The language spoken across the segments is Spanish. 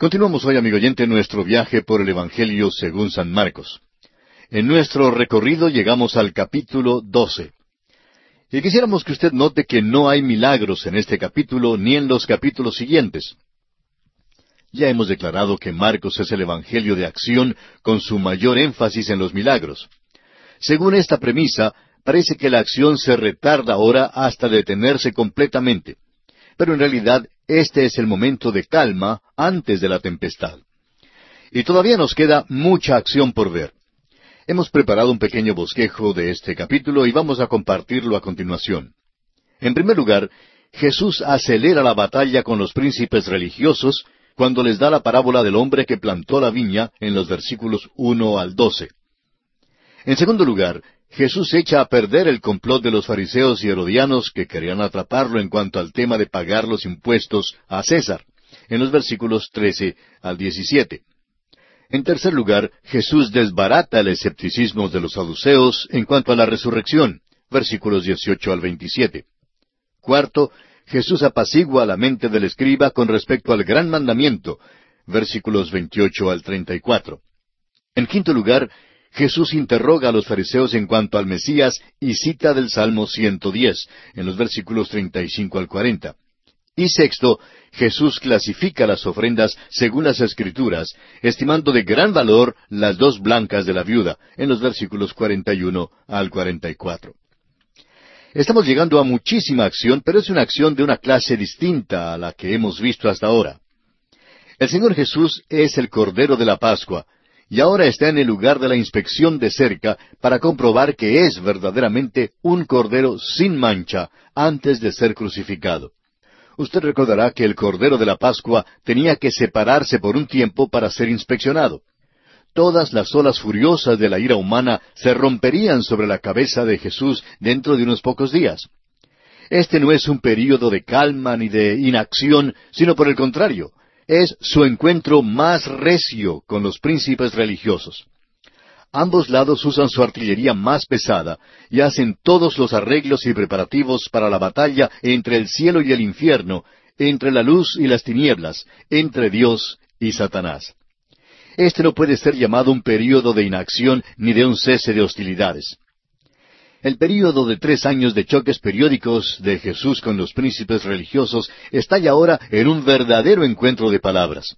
Continuamos hoy, amigo oyente, nuestro viaje por el Evangelio según San Marcos. En nuestro recorrido llegamos al capítulo 12. Y quisiéramos que usted note que no hay milagros en este capítulo ni en los capítulos siguientes. Ya hemos declarado que Marcos es el Evangelio de acción con su mayor énfasis en los milagros. Según esta premisa, parece que la acción se retarda ahora hasta detenerse completamente. Pero en realidad este es el momento de calma antes de la tempestad. Y todavía nos queda mucha acción por ver. Hemos preparado un pequeño bosquejo de este capítulo y vamos a compartirlo a continuación. En primer lugar, Jesús acelera la batalla con los príncipes religiosos cuando les da la parábola del hombre que plantó la viña en los versículos uno al doce. En segundo lugar, Jesús echa a perder el complot de los fariseos y herodianos que querían atraparlo en cuanto al tema de pagar los impuestos a César, en los versículos trece al diecisiete. En tercer lugar, Jesús desbarata el escepticismo de los saduceos en cuanto a la resurrección, versículos 18 al 27. Cuarto, Jesús apacigua la mente del escriba con respecto al gran mandamiento, versículos 28 al 34. En quinto lugar, Jesús interroga a los fariseos en cuanto al Mesías y cita del Salmo 110, en los versículos 35 al 40. Y sexto, Jesús clasifica las ofrendas según las Escrituras, estimando de gran valor las dos blancas de la viuda, en los versículos 41 al 44. Estamos llegando a muchísima acción, pero es una acción de una clase distinta a la que hemos visto hasta ahora. El Señor Jesús es el Cordero de la Pascua, y ahora está en el lugar de la inspección de cerca para comprobar que es verdaderamente un Cordero sin mancha antes de ser crucificado. Usted recordará que el Cordero de la Pascua tenía que separarse por un tiempo para ser inspeccionado. Todas las olas furiosas de la ira humana se romperían sobre la cabeza de Jesús dentro de unos pocos días. Este no es un período de calma ni de inacción, sino por el contrario, es su encuentro más recio con los príncipes religiosos. Ambos lados usan su artillería más pesada y hacen todos los arreglos y preparativos para la batalla entre el cielo y el infierno, entre la luz y las tinieblas, entre Dios y Satanás. Este no puede ser llamado un período de inacción ni de un cese de hostilidades. El período de tres años de choques periódicos de Jesús con los príncipes religiosos está ya ahora en un verdadero encuentro de palabras.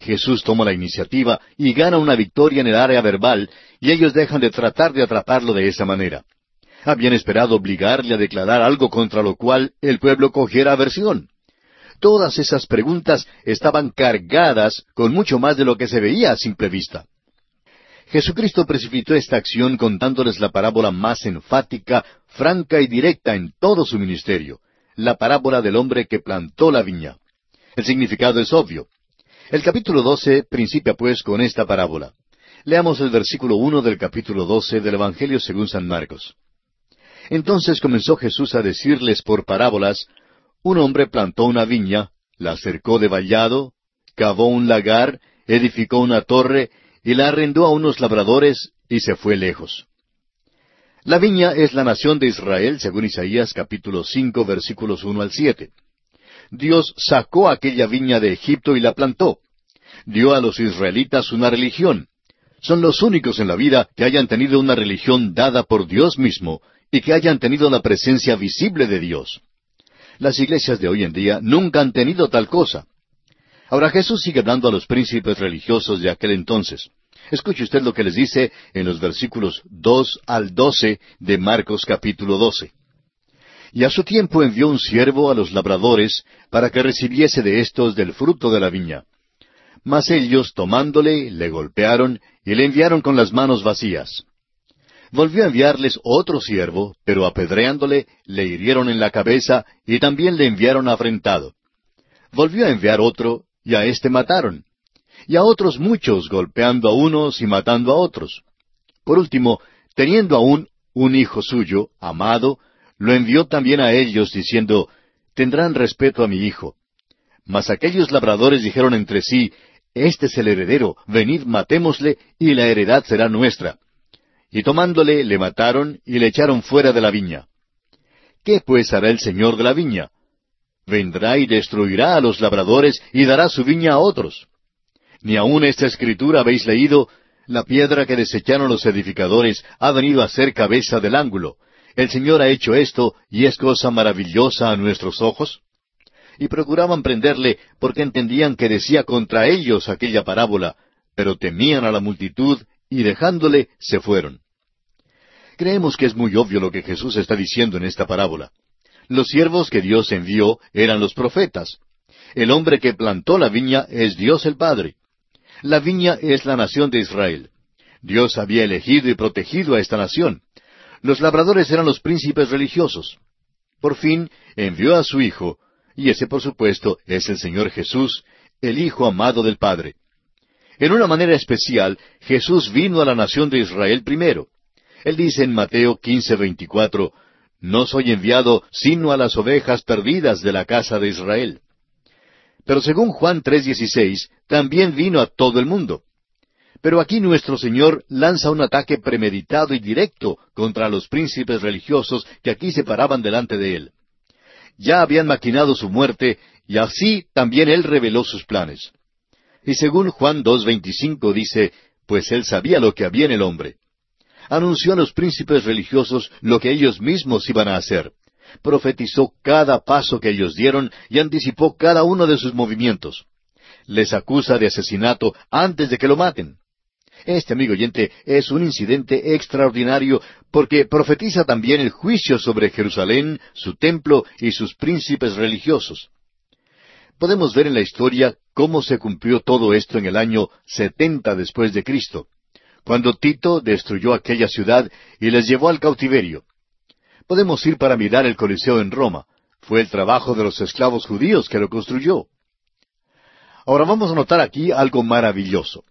Jesús toma la iniciativa y gana una victoria en el área verbal, y ellos dejan de tratar de atraparlo de esa manera. Habían esperado obligarle a declarar algo contra lo cual el pueblo cogiera aversión. Todas esas preguntas estaban cargadas con mucho más de lo que se veía a simple vista. Jesucristo precipitó esta acción contándoles la parábola más enfática, franca y directa en todo su ministerio, la parábola del hombre que plantó la viña. El significado es obvio. El capítulo doce principia pues con esta parábola. Leamos el versículo uno del capítulo doce del Evangelio según San Marcos. Entonces comenzó Jesús a decirles por parábolas, un hombre plantó una viña, la cercó de vallado, cavó un lagar, edificó una torre, y la arrendó a unos labradores, y se fue lejos. La viña es la nación de Israel, según Isaías capítulo cinco versículos uno al siete. Dios sacó aquella viña de Egipto y la plantó. Dio a los israelitas una religión. Son los únicos en la vida que hayan tenido una religión dada por Dios mismo y que hayan tenido la presencia visible de Dios. Las iglesias de hoy en día nunca han tenido tal cosa. Ahora Jesús sigue dando a los príncipes religiosos de aquel entonces. Escuche usted lo que les dice en los versículos dos al doce de Marcos capítulo doce. Y a su tiempo envió un siervo a los labradores para que recibiese de éstos del fruto de la viña. Mas ellos, tomándole, le golpearon y le enviaron con las manos vacías. Volvió a enviarles otro siervo, pero apedreándole, le hirieron en la cabeza y también le enviaron afrentado. Volvió a enviar otro, y a éste mataron. Y a otros muchos, golpeando a unos y matando a otros. Por último, teniendo aún un hijo suyo, amado, lo envió también a ellos, diciendo, Tendrán respeto a mi hijo. Mas aquellos labradores dijeron entre sí, Este es el heredero, venid matémosle, y la heredad será nuestra. Y tomándole, le mataron, y le echaron fuera de la viña. ¿Qué pues hará el señor de la viña? Vendrá y destruirá a los labradores, y dará su viña a otros. Ni aun esta escritura habéis leído, la piedra que desecharon los edificadores ha venido a ser cabeza del ángulo. El Señor ha hecho esto y es cosa maravillosa a nuestros ojos. Y procuraban prenderle porque entendían que decía contra ellos aquella parábola, pero temían a la multitud y dejándole se fueron. Creemos que es muy obvio lo que Jesús está diciendo en esta parábola. Los siervos que Dios envió eran los profetas. El hombre que plantó la viña es Dios el Padre. La viña es la nación de Israel. Dios había elegido y protegido a esta nación. Los labradores eran los príncipes religiosos. Por fin envió a su Hijo, y ese por supuesto es el Señor Jesús, el Hijo amado del Padre. En una manera especial, Jesús vino a la nación de Israel primero. Él dice en Mateo 15:24, No soy enviado sino a las ovejas perdidas de la casa de Israel. Pero según Juan 3:16, también vino a todo el mundo. Pero aquí nuestro Señor lanza un ataque premeditado y directo contra los príncipes religiosos que aquí se paraban delante de Él. Ya habían maquinado su muerte y así también Él reveló sus planes. Y según Juan 2.25 dice, pues Él sabía lo que había en el hombre. Anunció a los príncipes religiosos lo que ellos mismos iban a hacer profetizó cada paso que ellos dieron y anticipó cada uno de sus movimientos. Les acusa de asesinato antes de que lo maten. Este, amigo oyente, es un incidente extraordinario porque profetiza también el juicio sobre Jerusalén, su templo y sus príncipes religiosos. Podemos ver en la historia cómo se cumplió todo esto en el año setenta después de Cristo, cuando Tito destruyó aquella ciudad y les llevó al cautiverio. Podemos ir para mirar el Coliseo en Roma. Fue el trabajo de los esclavos judíos que lo construyó. Ahora vamos a notar aquí algo maravilloso.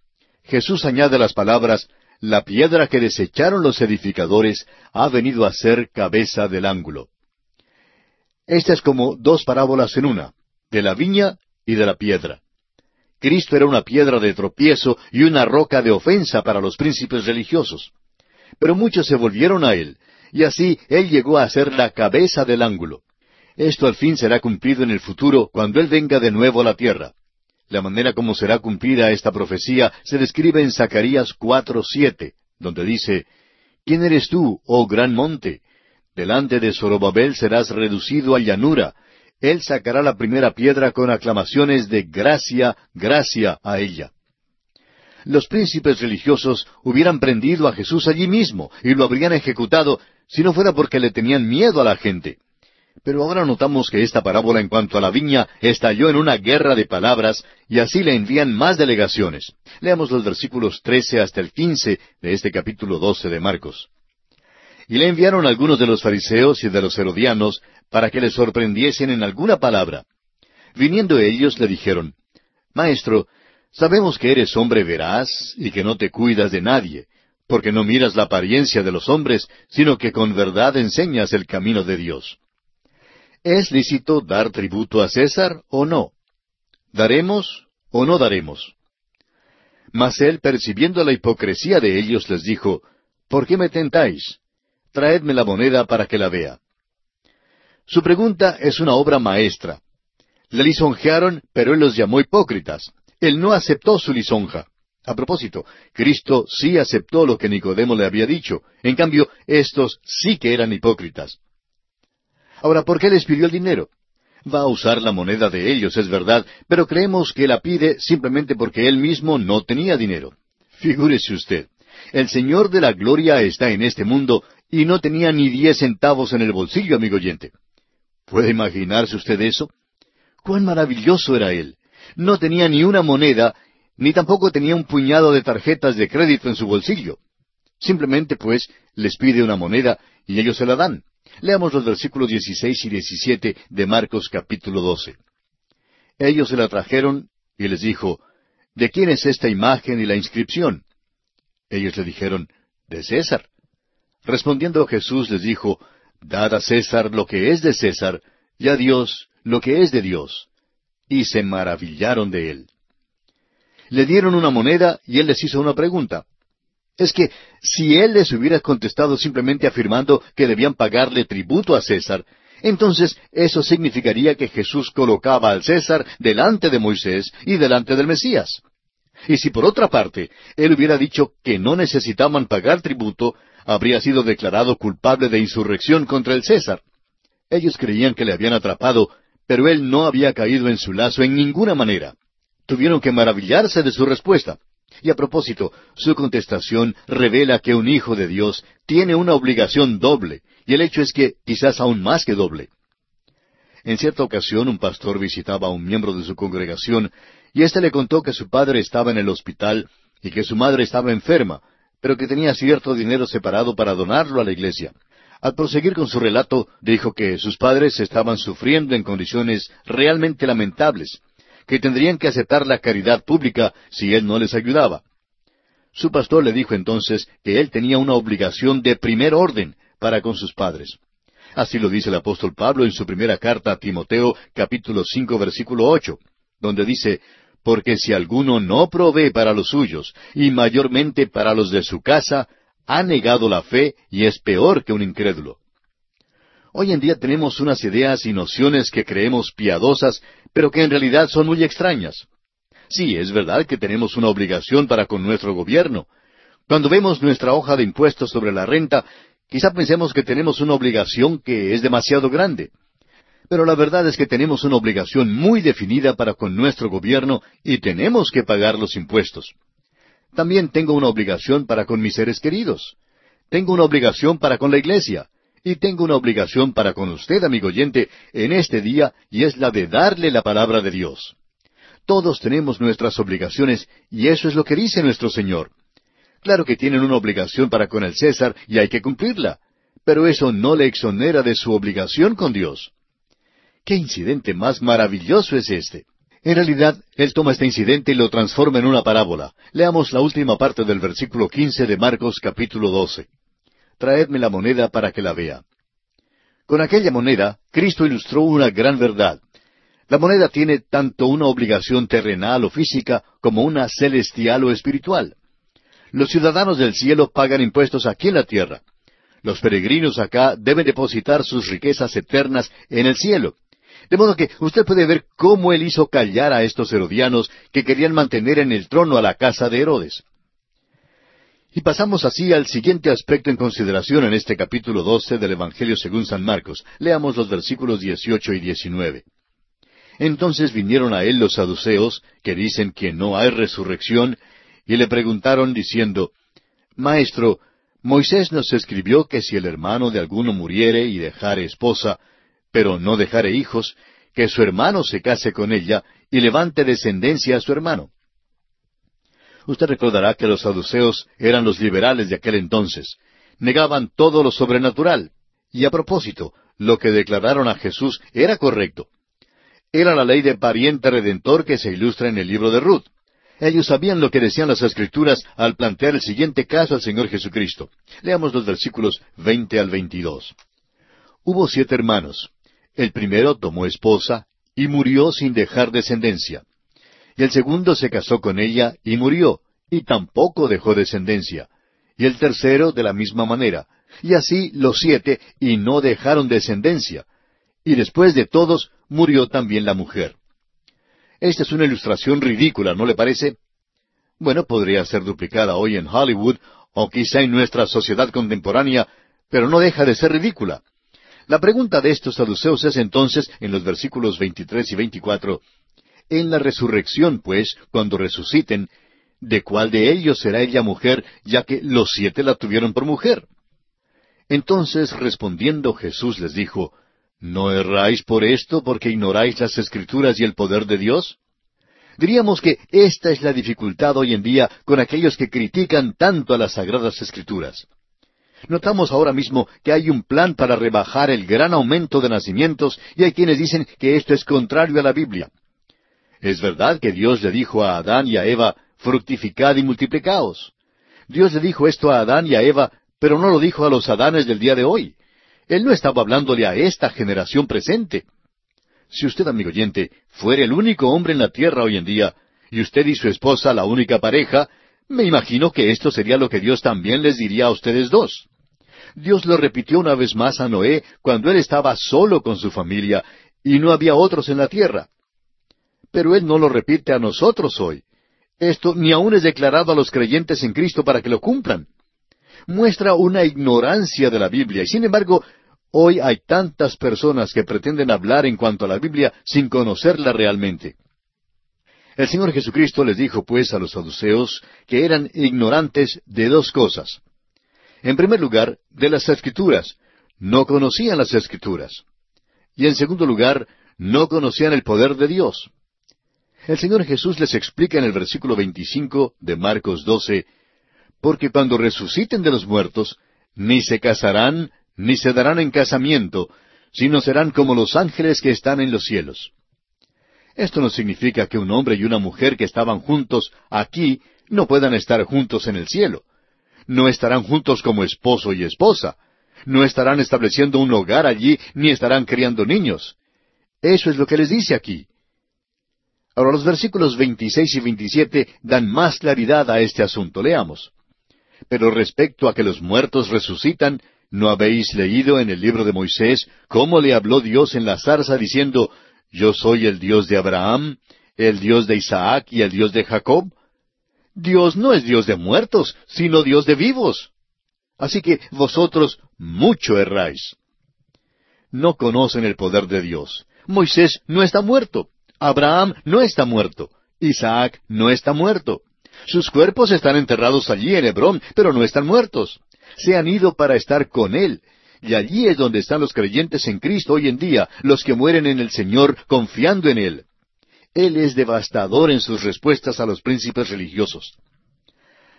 Jesús añade las palabras, la piedra que desecharon los edificadores ha venido a ser cabeza del ángulo. Esta es como dos parábolas en una, de la viña y de la piedra. Cristo era una piedra de tropiezo y una roca de ofensa para los príncipes religiosos. Pero muchos se volvieron a Él, y así Él llegó a ser la cabeza del ángulo. Esto al fin será cumplido en el futuro cuando Él venga de nuevo a la tierra. La manera como será cumplida esta profecía se describe en Zacarías 4:7, donde dice, ¿Quién eres tú, oh gran monte? Delante de Zorobabel serás reducido a llanura. Él sacará la primera piedra con aclamaciones de gracia, gracia a ella los príncipes religiosos hubieran prendido a Jesús allí mismo y lo habrían ejecutado si no fuera porque le tenían miedo a la gente. Pero ahora notamos que esta parábola en cuanto a la viña estalló en una guerra de palabras y así le envían más delegaciones. Leamos los versículos trece hasta el quince de este capítulo doce de Marcos. Y le enviaron algunos de los fariseos y de los herodianos para que le sorprendiesen en alguna palabra. Viniendo ellos le dijeron, Maestro, Sabemos que eres hombre veraz y que no te cuidas de nadie, porque no miras la apariencia de los hombres, sino que con verdad enseñas el camino de Dios. ¿Es lícito dar tributo a César o no? ¿Daremos o no daremos? Mas él, percibiendo la hipocresía de ellos, les dijo, ¿Por qué me tentáis? Traedme la moneda para que la vea. Su pregunta es una obra maestra. Le lisonjearon, pero él los llamó hipócritas. Él no aceptó su lisonja. A propósito, Cristo sí aceptó lo que Nicodemo le había dicho. En cambio, estos sí que eran hipócritas. Ahora, ¿por qué les pidió el dinero? Va a usar la moneda de ellos, es verdad, pero creemos que la pide simplemente porque él mismo no tenía dinero. Figúrese usted, el Señor de la Gloria está en este mundo y no tenía ni diez centavos en el bolsillo, amigo oyente. ¿Puede imaginarse usted eso? ¡Cuán maravilloso era Él! no tenía ni una moneda, ni tampoco tenía un puñado de tarjetas de crédito en su bolsillo. Simplemente, pues, les pide una moneda y ellos se la dan. Leamos los versículos 16 y 17 de Marcos capítulo 12. Ellos se la trajeron y les dijo, ¿De quién es esta imagen y la inscripción? Ellos le dijeron, De César. Respondiendo Jesús les dijo, Dad a César lo que es de César, y a Dios lo que es de Dios y se maravillaron de él. Le dieron una moneda y él les hizo una pregunta. Es que si él les hubiera contestado simplemente afirmando que debían pagarle tributo a César, entonces eso significaría que Jesús colocaba al César delante de Moisés y delante del Mesías. Y si por otra parte él hubiera dicho que no necesitaban pagar tributo, habría sido declarado culpable de insurrección contra el César. Ellos creían que le habían atrapado, pero él no había caído en su lazo en ninguna manera. Tuvieron que maravillarse de su respuesta. Y a propósito, su contestación revela que un hijo de Dios tiene una obligación doble, y el hecho es que quizás aún más que doble. En cierta ocasión un pastor visitaba a un miembro de su congregación, y éste le contó que su padre estaba en el hospital y que su madre estaba enferma, pero que tenía cierto dinero separado para donarlo a la iglesia. Al proseguir con su relato, dijo que sus padres estaban sufriendo en condiciones realmente lamentables, que tendrían que aceptar la caridad pública si él no les ayudaba. Su pastor le dijo entonces que él tenía una obligación de primer orden para con sus padres. Así lo dice el apóstol Pablo en su primera carta a Timoteo capítulo cinco versículo ocho, donde dice Porque si alguno no provee para los suyos, y mayormente para los de su casa, ha negado la fe y es peor que un incrédulo. Hoy en día tenemos unas ideas y nociones que creemos piadosas, pero que en realidad son muy extrañas. Sí, es verdad que tenemos una obligación para con nuestro gobierno. Cuando vemos nuestra hoja de impuestos sobre la renta, quizá pensemos que tenemos una obligación que es demasiado grande. Pero la verdad es que tenemos una obligación muy definida para con nuestro gobierno y tenemos que pagar los impuestos. También tengo una obligación para con mis seres queridos. Tengo una obligación para con la iglesia. Y tengo una obligación para con usted, amigo oyente, en este día, y es la de darle la palabra de Dios. Todos tenemos nuestras obligaciones, y eso es lo que dice nuestro Señor. Claro que tienen una obligación para con el César, y hay que cumplirla, pero eso no le exonera de su obligación con Dios. ¿Qué incidente más maravilloso es este? En realidad, él toma este incidente y lo transforma en una parábola. Leamos la última parte del versículo quince de Marcos capítulo doce traedme la moneda para que la vea. Con aquella moneda, Cristo ilustró una gran verdad. La moneda tiene tanto una obligación terrenal o física como una celestial o espiritual. Los ciudadanos del cielo pagan impuestos aquí en la tierra. Los peregrinos acá deben depositar sus riquezas eternas en el cielo. De modo que usted puede ver cómo él hizo callar a estos herodianos que querían mantener en el trono a la casa de Herodes. Y pasamos así al siguiente aspecto en consideración en este capítulo doce del Evangelio según San Marcos. Leamos los versículos dieciocho y diecinueve. Entonces vinieron a él los saduceos, que dicen que no hay resurrección, y le preguntaron diciendo, Maestro, Moisés nos escribió que si el hermano de alguno muriere y dejare esposa, pero no dejare hijos, que su hermano se case con ella y levante descendencia a su hermano. Usted recordará que los saduceos eran los liberales de aquel entonces. Negaban todo lo sobrenatural. Y a propósito, lo que declararon a Jesús era correcto. Era la ley de pariente redentor que se ilustra en el libro de Ruth. Ellos sabían lo que decían las Escrituras al plantear el siguiente caso al Señor Jesucristo. Leamos los versículos veinte al veintidós. Hubo siete hermanos. El primero tomó esposa y murió sin dejar descendencia. Y el segundo se casó con ella y murió, y tampoco dejó descendencia. Y el tercero de la misma manera. Y así los siete, y no dejaron descendencia. Y después de todos, murió también la mujer. Esta es una ilustración ridícula, ¿no le parece? Bueno, podría ser duplicada hoy en Hollywood, o quizá en nuestra sociedad contemporánea, pero no deja de ser ridícula. La pregunta de estos saduceos es entonces, en los versículos 23 y 24, en la resurrección, pues, cuando resuciten, ¿de cuál de ellos será ella mujer, ya que los siete la tuvieron por mujer? Entonces, respondiendo Jesús les dijo, ¿No erráis por esto porque ignoráis las escrituras y el poder de Dios? Diríamos que esta es la dificultad hoy en día con aquellos que critican tanto a las sagradas escrituras. Notamos ahora mismo que hay un plan para rebajar el gran aumento de nacimientos y hay quienes dicen que esto es contrario a la Biblia. Es verdad que Dios le dijo a Adán y a Eva, fructificad y multiplicaos. Dios le dijo esto a Adán y a Eva, pero no lo dijo a los Adanes del día de hoy. Él no estaba hablándole a esta generación presente. Si usted, amigo oyente, fuera el único hombre en la tierra hoy en día, y usted y su esposa la única pareja, me imagino que esto sería lo que Dios también les diría a ustedes dos. Dios lo repitió una vez más a Noé cuando él estaba solo con su familia y no había otros en la tierra pero Él no lo repite a nosotros hoy. Esto ni aún es declarado a los creyentes en Cristo para que lo cumplan. Muestra una ignorancia de la Biblia y sin embargo hoy hay tantas personas que pretenden hablar en cuanto a la Biblia sin conocerla realmente. El Señor Jesucristo les dijo pues a los saduceos que eran ignorantes de dos cosas. En primer lugar, de las escrituras. No conocían las escrituras. Y en segundo lugar, no conocían el poder de Dios. El Señor Jesús les explica en el versículo 25 de Marcos 12, porque cuando resuciten de los muertos, ni se casarán, ni se darán en casamiento, sino serán como los ángeles que están en los cielos. Esto no significa que un hombre y una mujer que estaban juntos aquí no puedan estar juntos en el cielo. No estarán juntos como esposo y esposa. No estarán estableciendo un hogar allí, ni estarán criando niños. Eso es lo que les dice aquí. Ahora los versículos 26 y 27 dan más claridad a este asunto. Leamos. Pero respecto a que los muertos resucitan, ¿no habéis leído en el libro de Moisés cómo le habló Dios en la zarza diciendo, Yo soy el Dios de Abraham, el Dios de Isaac y el Dios de Jacob? Dios no es Dios de muertos, sino Dios de vivos. Así que vosotros mucho erráis. No conocen el poder de Dios. Moisés no está muerto. Abraham no está muerto. Isaac no está muerto. Sus cuerpos están enterrados allí en Hebrón, pero no están muertos. Se han ido para estar con Él. Y allí es donde están los creyentes en Cristo hoy en día, los que mueren en el Señor confiando en Él. Él es devastador en sus respuestas a los príncipes religiosos.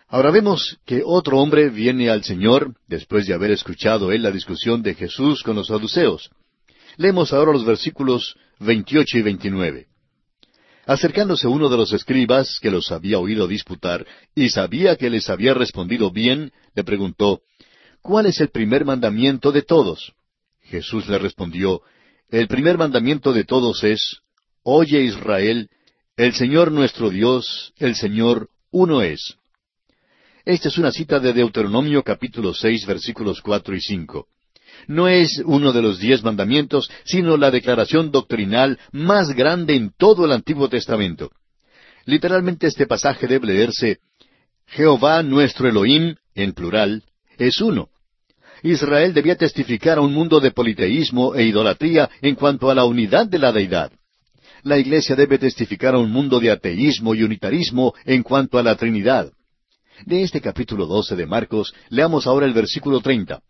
Ahora vemos que otro hombre viene al Señor después de haber escuchado él la discusión de Jesús con los saduceos. Leemos ahora los versículos 28 y 29. Acercándose uno de los escribas que los había oído disputar y sabía que les había respondido bien, le preguntó, ¿Cuál es el primer mandamiento de todos? Jesús le respondió, El primer mandamiento de todos es, Oye Israel, el Señor nuestro Dios, el Señor uno es. Esta es una cita de Deuteronomio capítulo seis versículos cuatro y cinco. No es uno de los diez mandamientos, sino la declaración doctrinal más grande en todo el Antiguo Testamento. Literalmente este pasaje debe leerse Jehová nuestro Elohim, en plural, es uno. Israel debía testificar a un mundo de politeísmo e idolatría en cuanto a la unidad de la deidad la Iglesia debe testificar a un mundo de ateísmo y unitarismo en cuanto a la Trinidad. De este capítulo 12 de Marcos, leamos ahora el versículo 30.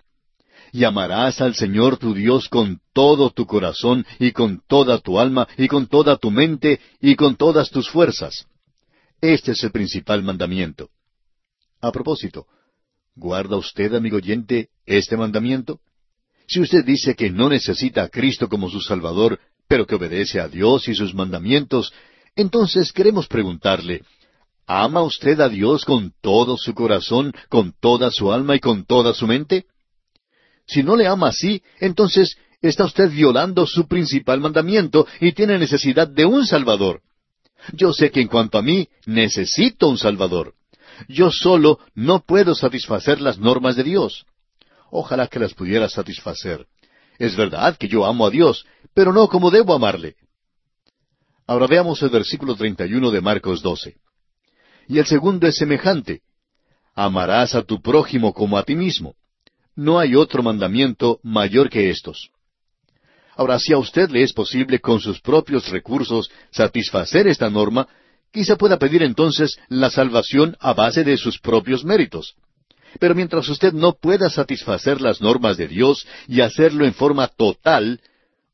Y al Señor tu Dios con todo tu corazón y con toda tu alma y con toda tu mente y con todas tus fuerzas. Este es el principal mandamiento. A propósito, ¿guarda usted, amigo oyente, este mandamiento? Si usted dice que no necesita a Cristo como su Salvador, pero que obedece a Dios y sus mandamientos, entonces queremos preguntarle, ¿ama usted a Dios con todo su corazón, con toda su alma y con toda su mente? Si no le ama así, entonces está usted violando su principal mandamiento y tiene necesidad de un Salvador. Yo sé que en cuanto a mí, necesito un Salvador. Yo solo no puedo satisfacer las normas de Dios. Ojalá que las pudiera satisfacer. Es verdad que yo amo a Dios, pero no como debo amarle. Ahora veamos el versículo 31 de Marcos 12. Y el segundo es semejante. Amarás a tu prójimo como a ti mismo. No hay otro mandamiento mayor que estos. Ahora, si a usted le es posible con sus propios recursos satisfacer esta norma, quizá pueda pedir entonces la salvación a base de sus propios méritos. Pero mientras usted no pueda satisfacer las normas de Dios y hacerlo en forma total,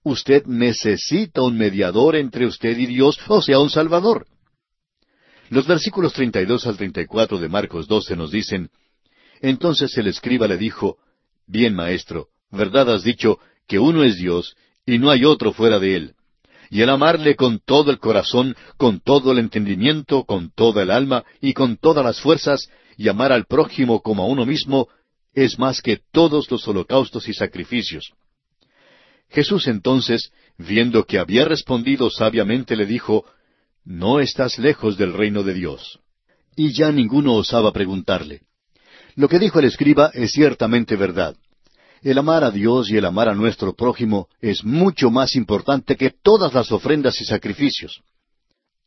Usted necesita un mediador entre usted y Dios, o sea, un Salvador. Los versículos 32 al 34 de Marcos 12 nos dicen, Entonces el escriba le dijo, Bien, maestro, verdad has dicho que uno es Dios y no hay otro fuera de él. Y el amarle con todo el corazón, con todo el entendimiento, con toda el alma y con todas las fuerzas, y amar al prójimo como a uno mismo, es más que todos los holocaustos y sacrificios. Jesús entonces, viendo que había respondido sabiamente, le dijo, No estás lejos del reino de Dios. Y ya ninguno osaba preguntarle. Lo que dijo el escriba es ciertamente verdad. El amar a Dios y el amar a nuestro prójimo es mucho más importante que todas las ofrendas y sacrificios.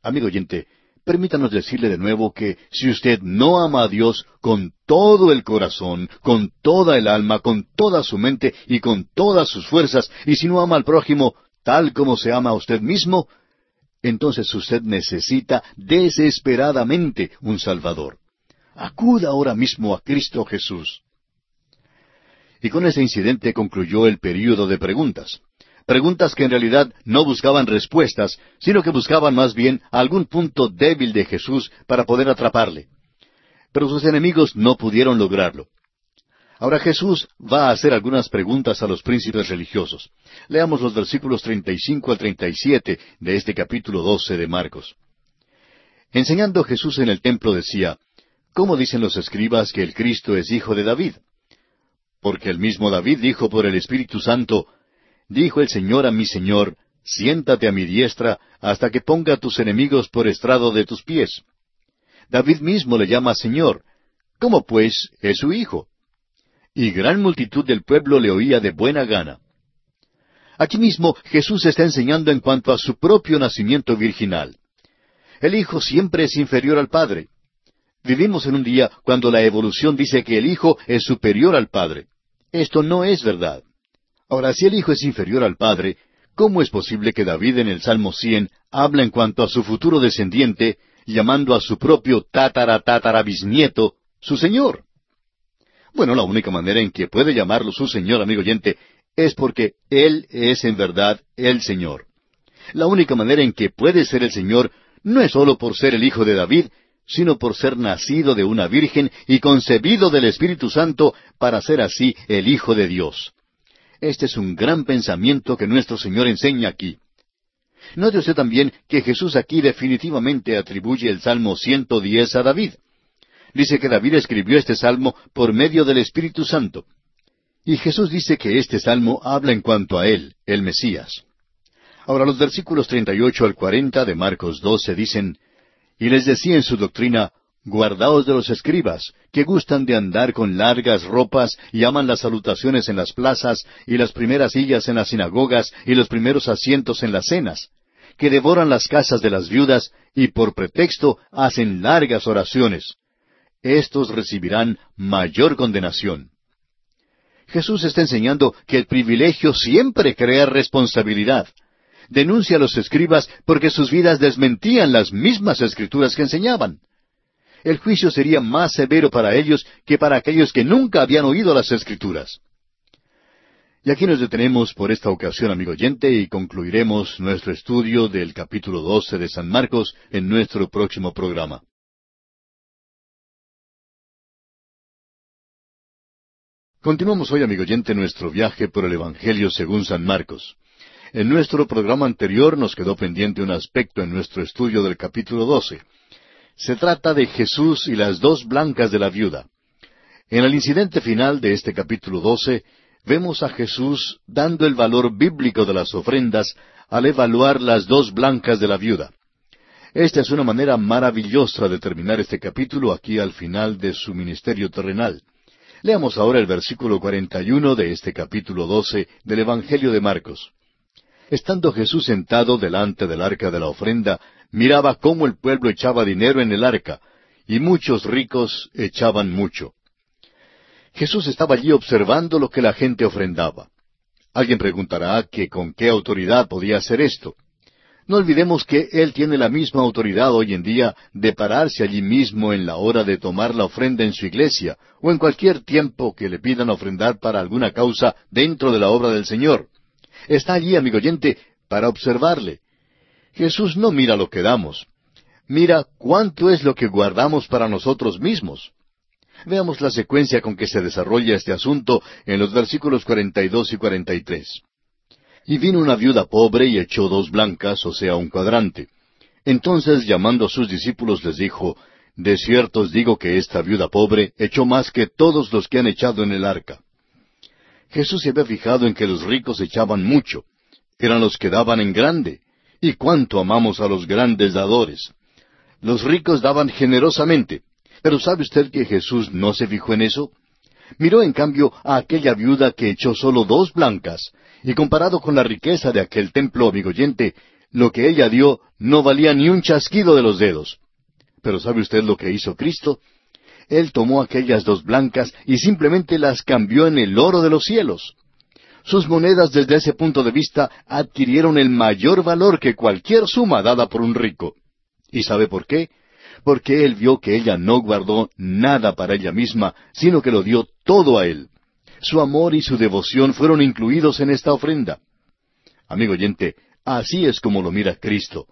Amigo oyente, permítanos decirle de nuevo que si usted no ama a Dios con todo el corazón, con toda el alma, con toda su mente y con todas sus fuerzas, y si no ama al prójimo tal como se ama a usted mismo, entonces usted necesita desesperadamente un Salvador. Acuda ahora mismo a Cristo Jesús. Y con ese incidente concluyó el período de preguntas. Preguntas que en realidad no buscaban respuestas, sino que buscaban más bien algún punto débil de Jesús para poder atraparle. Pero sus enemigos no pudieron lograrlo. Ahora Jesús va a hacer algunas preguntas a los príncipes religiosos. Leamos los versículos 35 al 37 de este capítulo 12 de Marcos. Enseñando Jesús en el templo decía, ¿Cómo dicen los escribas que el Cristo es hijo de David? Porque el mismo David dijo por el Espíritu Santo, Dijo el Señor a mi Señor, siéntate a mi diestra hasta que ponga a tus enemigos por estrado de tus pies. David mismo le llama Señor. ¿Cómo pues es su hijo? Y gran multitud del pueblo le oía de buena gana. Aquí mismo Jesús está enseñando en cuanto a su propio nacimiento virginal. El Hijo siempre es inferior al Padre. Vivimos en un día cuando la evolución dice que el Hijo es superior al Padre. Esto no es verdad. Ahora, si el Hijo es inferior al Padre, ¿cómo es posible que David en el Salmo 100 habla en cuanto a su futuro descendiente, llamando a su propio tátara tátara bisnieto su Señor? Bueno, la única manera en que puede llamarlo su Señor, amigo oyente, es porque Él es en verdad el Señor. La única manera en que puede ser el Señor no es sólo por ser el Hijo de David, sino por ser nacido de una virgen y concebido del Espíritu Santo para ser así el Hijo de Dios. Este es un gran pensamiento que nuestro Señor enseña aquí. Note usted también que Jesús aquí definitivamente atribuye el Salmo 110 a David. Dice que David escribió este salmo por medio del Espíritu Santo. Y Jesús dice que este salmo habla en cuanto a Él, el Mesías. Ahora los versículos 38 al 40 de Marcos 12 dicen, Y les decía en su doctrina, Guardaos de los escribas, que gustan de andar con largas ropas y aman las salutaciones en las plazas y las primeras sillas en las sinagogas y los primeros asientos en las cenas, que devoran las casas de las viudas y por pretexto hacen largas oraciones. Estos recibirán mayor condenación. Jesús está enseñando que el privilegio siempre crea responsabilidad. Denuncia a los escribas porque sus vidas desmentían las mismas escrituras que enseñaban el juicio sería más severo para ellos que para aquellos que nunca habían oído las Escrituras. Y aquí nos detenemos por esta ocasión, amigo oyente, y concluiremos nuestro estudio del capítulo 12 de San Marcos en nuestro próximo programa. Continuamos hoy, amigo oyente, nuestro viaje por el Evangelio según San Marcos. En nuestro programa anterior nos quedó pendiente un aspecto en nuestro estudio del capítulo 12. Se trata de Jesús y las dos blancas de la viuda. En el incidente final de este capítulo 12, vemos a Jesús dando el valor bíblico de las ofrendas al evaluar las dos blancas de la viuda. Esta es una manera maravillosa de terminar este capítulo aquí al final de su ministerio terrenal. Leamos ahora el versículo 41 de este capítulo 12 del Evangelio de Marcos. Estando Jesús sentado delante del arca de la ofrenda, miraba cómo el pueblo echaba dinero en el arca, y muchos ricos echaban mucho. Jesús estaba allí observando lo que la gente ofrendaba. Alguien preguntará que con qué autoridad podía hacer esto. No olvidemos que Él tiene la misma autoridad hoy en día de pararse allí mismo en la hora de tomar la ofrenda en su iglesia o en cualquier tiempo que le pidan ofrendar para alguna causa dentro de la obra del Señor. Está allí, amigo oyente, para observarle Jesús no mira lo que damos, mira cuánto es lo que guardamos para nosotros mismos. Veamos la secuencia con que se desarrolla este asunto en los versículos 42 y 43. Y vino una viuda pobre y echó dos blancas, o sea, un cuadrante. Entonces, llamando a sus discípulos, les dijo, De cierto os digo que esta viuda pobre echó más que todos los que han echado en el arca. Jesús se había fijado en que los ricos echaban mucho, eran los que daban en grande, y cuánto amamos a los grandes dadores. Los ricos daban generosamente, pero ¿sabe usted que Jesús no se fijó en eso? Miró en cambio a aquella viuda que echó solo dos blancas, y comparado con la riqueza de aquel templo amigoyente, lo que ella dio no valía ni un chasquido de los dedos. Pero ¿sabe usted lo que hizo Cristo? Él tomó aquellas dos blancas y simplemente las cambió en el oro de los cielos. Sus monedas desde ese punto de vista adquirieron el mayor valor que cualquier suma dada por un rico. ¿Y sabe por qué? Porque él vio que ella no guardó nada para ella misma, sino que lo dio todo a él. Su amor y su devoción fueron incluidos en esta ofrenda. Amigo oyente, así es como lo mira Cristo.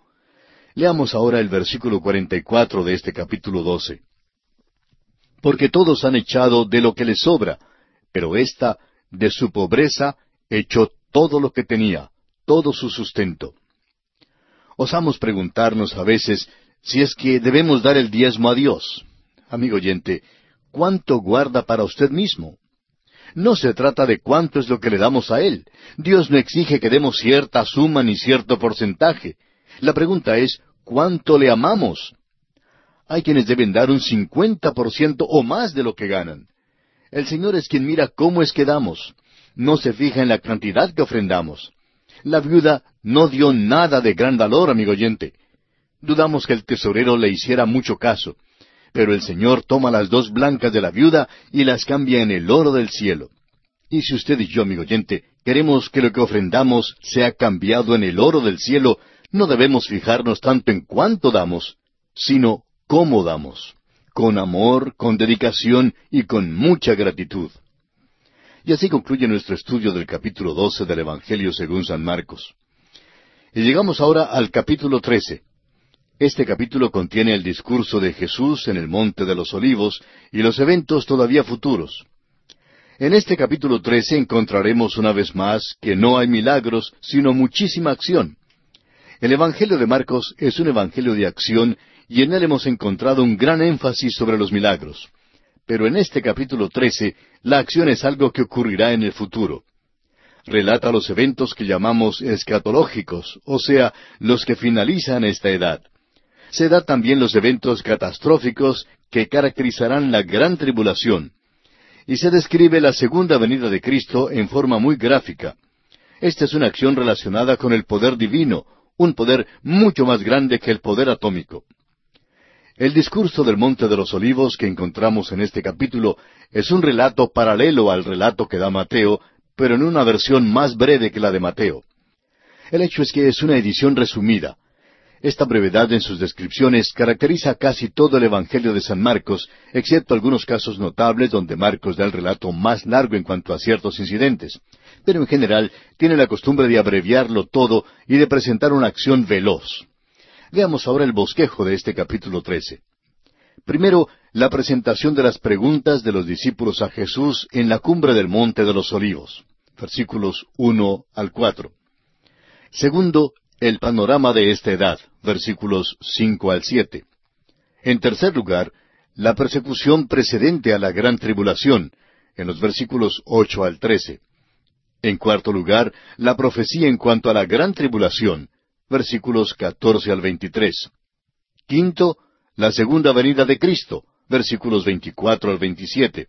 Leamos ahora el versículo 44 de este capítulo 12. Porque todos han echado de lo que les sobra, pero ésta, de su pobreza, echó todo lo que tenía, todo su sustento. Osamos preguntarnos a veces si es que debemos dar el diezmo a Dios. Amigo oyente, ¿cuánto guarda para usted mismo? No se trata de cuánto es lo que le damos a Él. Dios no exige que demos cierta suma ni cierto porcentaje. La pregunta es, ¿cuánto le amamos? Hay quienes deben dar un cincuenta por ciento o más de lo que ganan. El Señor es quien mira cómo es que damos. No se fija en la cantidad que ofrendamos. La viuda no dio nada de gran valor, amigo oyente. Dudamos que el tesorero le hiciera mucho caso. Pero el Señor toma las dos blancas de la viuda y las cambia en el oro del cielo. Y si usted y yo, amigo oyente, queremos que lo que ofrendamos sea cambiado en el oro del cielo, no debemos fijarnos tanto en cuánto damos, sino cómo damos, con amor, con dedicación y con mucha gratitud. Y así concluye nuestro estudio del capítulo 12 del Evangelio según San Marcos. Y llegamos ahora al capítulo 13. Este capítulo contiene el discurso de Jesús en el Monte de los Olivos y los eventos todavía futuros. En este capítulo 13 encontraremos una vez más que no hay milagros, sino muchísima acción. El Evangelio de Marcos es un Evangelio de acción y en él hemos encontrado un gran énfasis sobre los milagros. Pero en este capítulo 13 la acción es algo que ocurrirá en el futuro relata los eventos que llamamos escatológicos, o sea, los que finalizan esta edad se da también los eventos catastróficos que caracterizarán la gran tribulación. Y se describe la segunda venida de Cristo en forma muy gráfica. Esta es una acción relacionada con el poder divino, un poder mucho más grande que el poder atómico. El discurso del Monte de los Olivos que encontramos en este capítulo es un relato paralelo al relato que da Mateo, pero en una versión más breve que la de Mateo. El hecho es que es una edición resumida, esta brevedad en sus descripciones caracteriza casi todo el Evangelio de San Marcos, excepto algunos casos notables donde Marcos da el relato más largo en cuanto a ciertos incidentes. Pero en general tiene la costumbre de abreviarlo todo y de presentar una acción veloz. Veamos ahora el bosquejo de este capítulo 13. Primero, la presentación de las preguntas de los discípulos a Jesús en la cumbre del Monte de los Olivos. Versículos 1 al 4. Segundo, el panorama de esta edad, versículos cinco al siete. En tercer lugar, la persecución precedente a la gran tribulación, en los versículos ocho al trece. En cuarto lugar, la profecía en cuanto a la gran tribulación, versículos catorce al veintitrés. Quinto, la segunda venida de Cristo, versículos veinticuatro al veintisiete.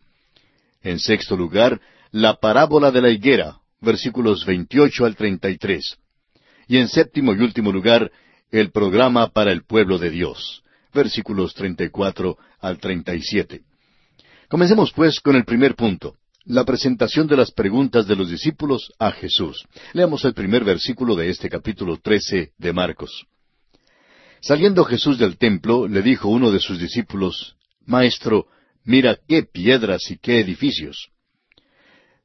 En sexto lugar, la parábola de la higuera, versículos veintiocho al treinta y tres. Y en séptimo y último lugar, el programa para el pueblo de Dios. Versículos 34 al 37. Comencemos pues con el primer punto, la presentación de las preguntas de los discípulos a Jesús. Leamos el primer versículo de este capítulo 13 de Marcos. Saliendo Jesús del templo, le dijo uno de sus discípulos, Maestro, mira qué piedras y qué edificios.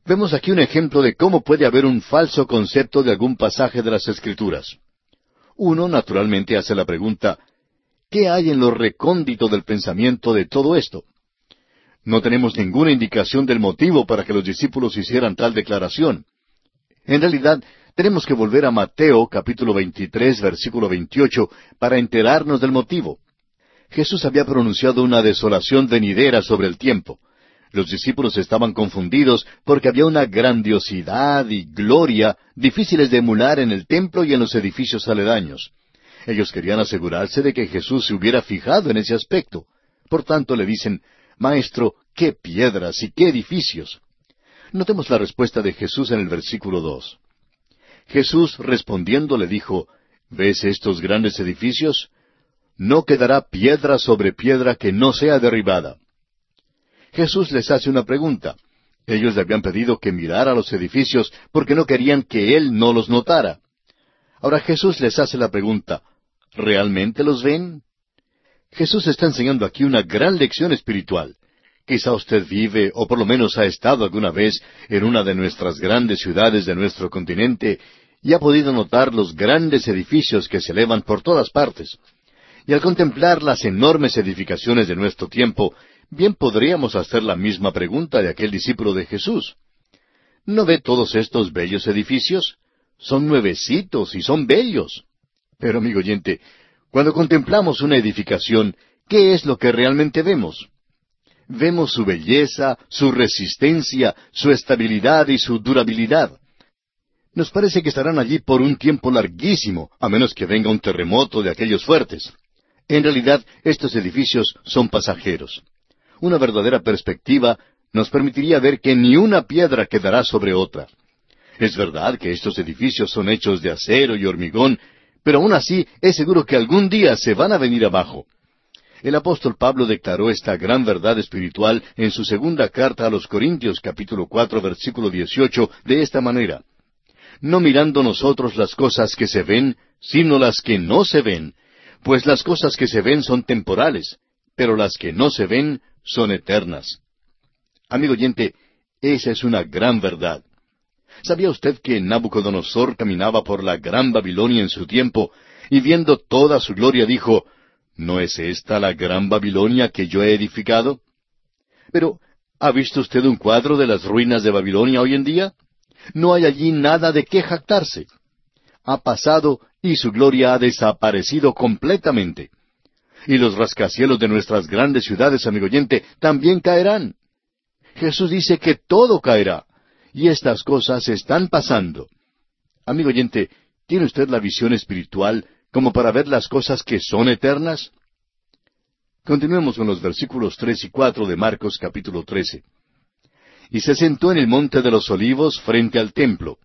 Vemos aquí un ejemplo de cómo puede haber un falso concepto de algún pasaje de las Escrituras. Uno naturalmente hace la pregunta, ¿qué hay en lo recóndito del pensamiento de todo esto? No tenemos ninguna indicación del motivo para que los discípulos hicieran tal declaración. En realidad, tenemos que volver a Mateo capítulo 23 versículo 28 para enterarnos del motivo. Jesús había pronunciado una desolación venidera sobre el tiempo. Los discípulos estaban confundidos porque había una grandiosidad y gloria difíciles de emular en el templo y en los edificios aledaños. Ellos querían asegurarse de que Jesús se hubiera fijado en ese aspecto. Por tanto le dicen, Maestro, qué piedras y qué edificios. Notemos la respuesta de Jesús en el versículo dos. Jesús respondiendo le dijo, ¿Ves estos grandes edificios? no quedará piedra sobre piedra que no sea derribada. Jesús les hace una pregunta. Ellos le habían pedido que mirara los edificios porque no querían que Él no los notara. Ahora Jesús les hace la pregunta, ¿realmente los ven? Jesús está enseñando aquí una gran lección espiritual. Quizá usted vive, o por lo menos ha estado alguna vez, en una de nuestras grandes ciudades de nuestro continente y ha podido notar los grandes edificios que se elevan por todas partes. Y al contemplar las enormes edificaciones de nuestro tiempo, bien podríamos hacer la misma pregunta de aquel discípulo de Jesús. ¿No ve todos estos bellos edificios? Son nuevecitos y son bellos. Pero, amigo oyente, cuando contemplamos una edificación, ¿qué es lo que realmente vemos? Vemos su belleza, su resistencia, su estabilidad y su durabilidad nos parece que estarán allí por un tiempo larguísimo, a menos que venga un terremoto de aquellos fuertes. En realidad, estos edificios son pasajeros. Una verdadera perspectiva nos permitiría ver que ni una piedra quedará sobre otra. Es verdad que estos edificios son hechos de acero y hormigón, pero aún así es seguro que algún día se van a venir abajo. El apóstol Pablo declaró esta gran verdad espiritual en su segunda carta a los Corintios capítulo cuatro versículo dieciocho de esta manera no mirando nosotros las cosas que se ven, sino las que no se ven, pues las cosas que se ven son temporales, pero las que no se ven son eternas. Amigo oyente, esa es una gran verdad. ¿Sabía usted que Nabucodonosor caminaba por la gran Babilonia en su tiempo y viendo toda su gloria dijo, ¿no es esta la gran Babilonia que yo he edificado? Pero, ¿ha visto usted un cuadro de las ruinas de Babilonia hoy en día? No hay allí nada de qué jactarse. Ha pasado y su gloria ha desaparecido completamente. Y los rascacielos de nuestras grandes ciudades, amigo oyente, también caerán. Jesús dice que todo caerá. Y estas cosas están pasando. Amigo oyente, ¿tiene usted la visión espiritual como para ver las cosas que son eternas? Continuemos con los versículos tres y cuatro de Marcos capítulo trece y se sentó en el monte de los olivos frente al templo.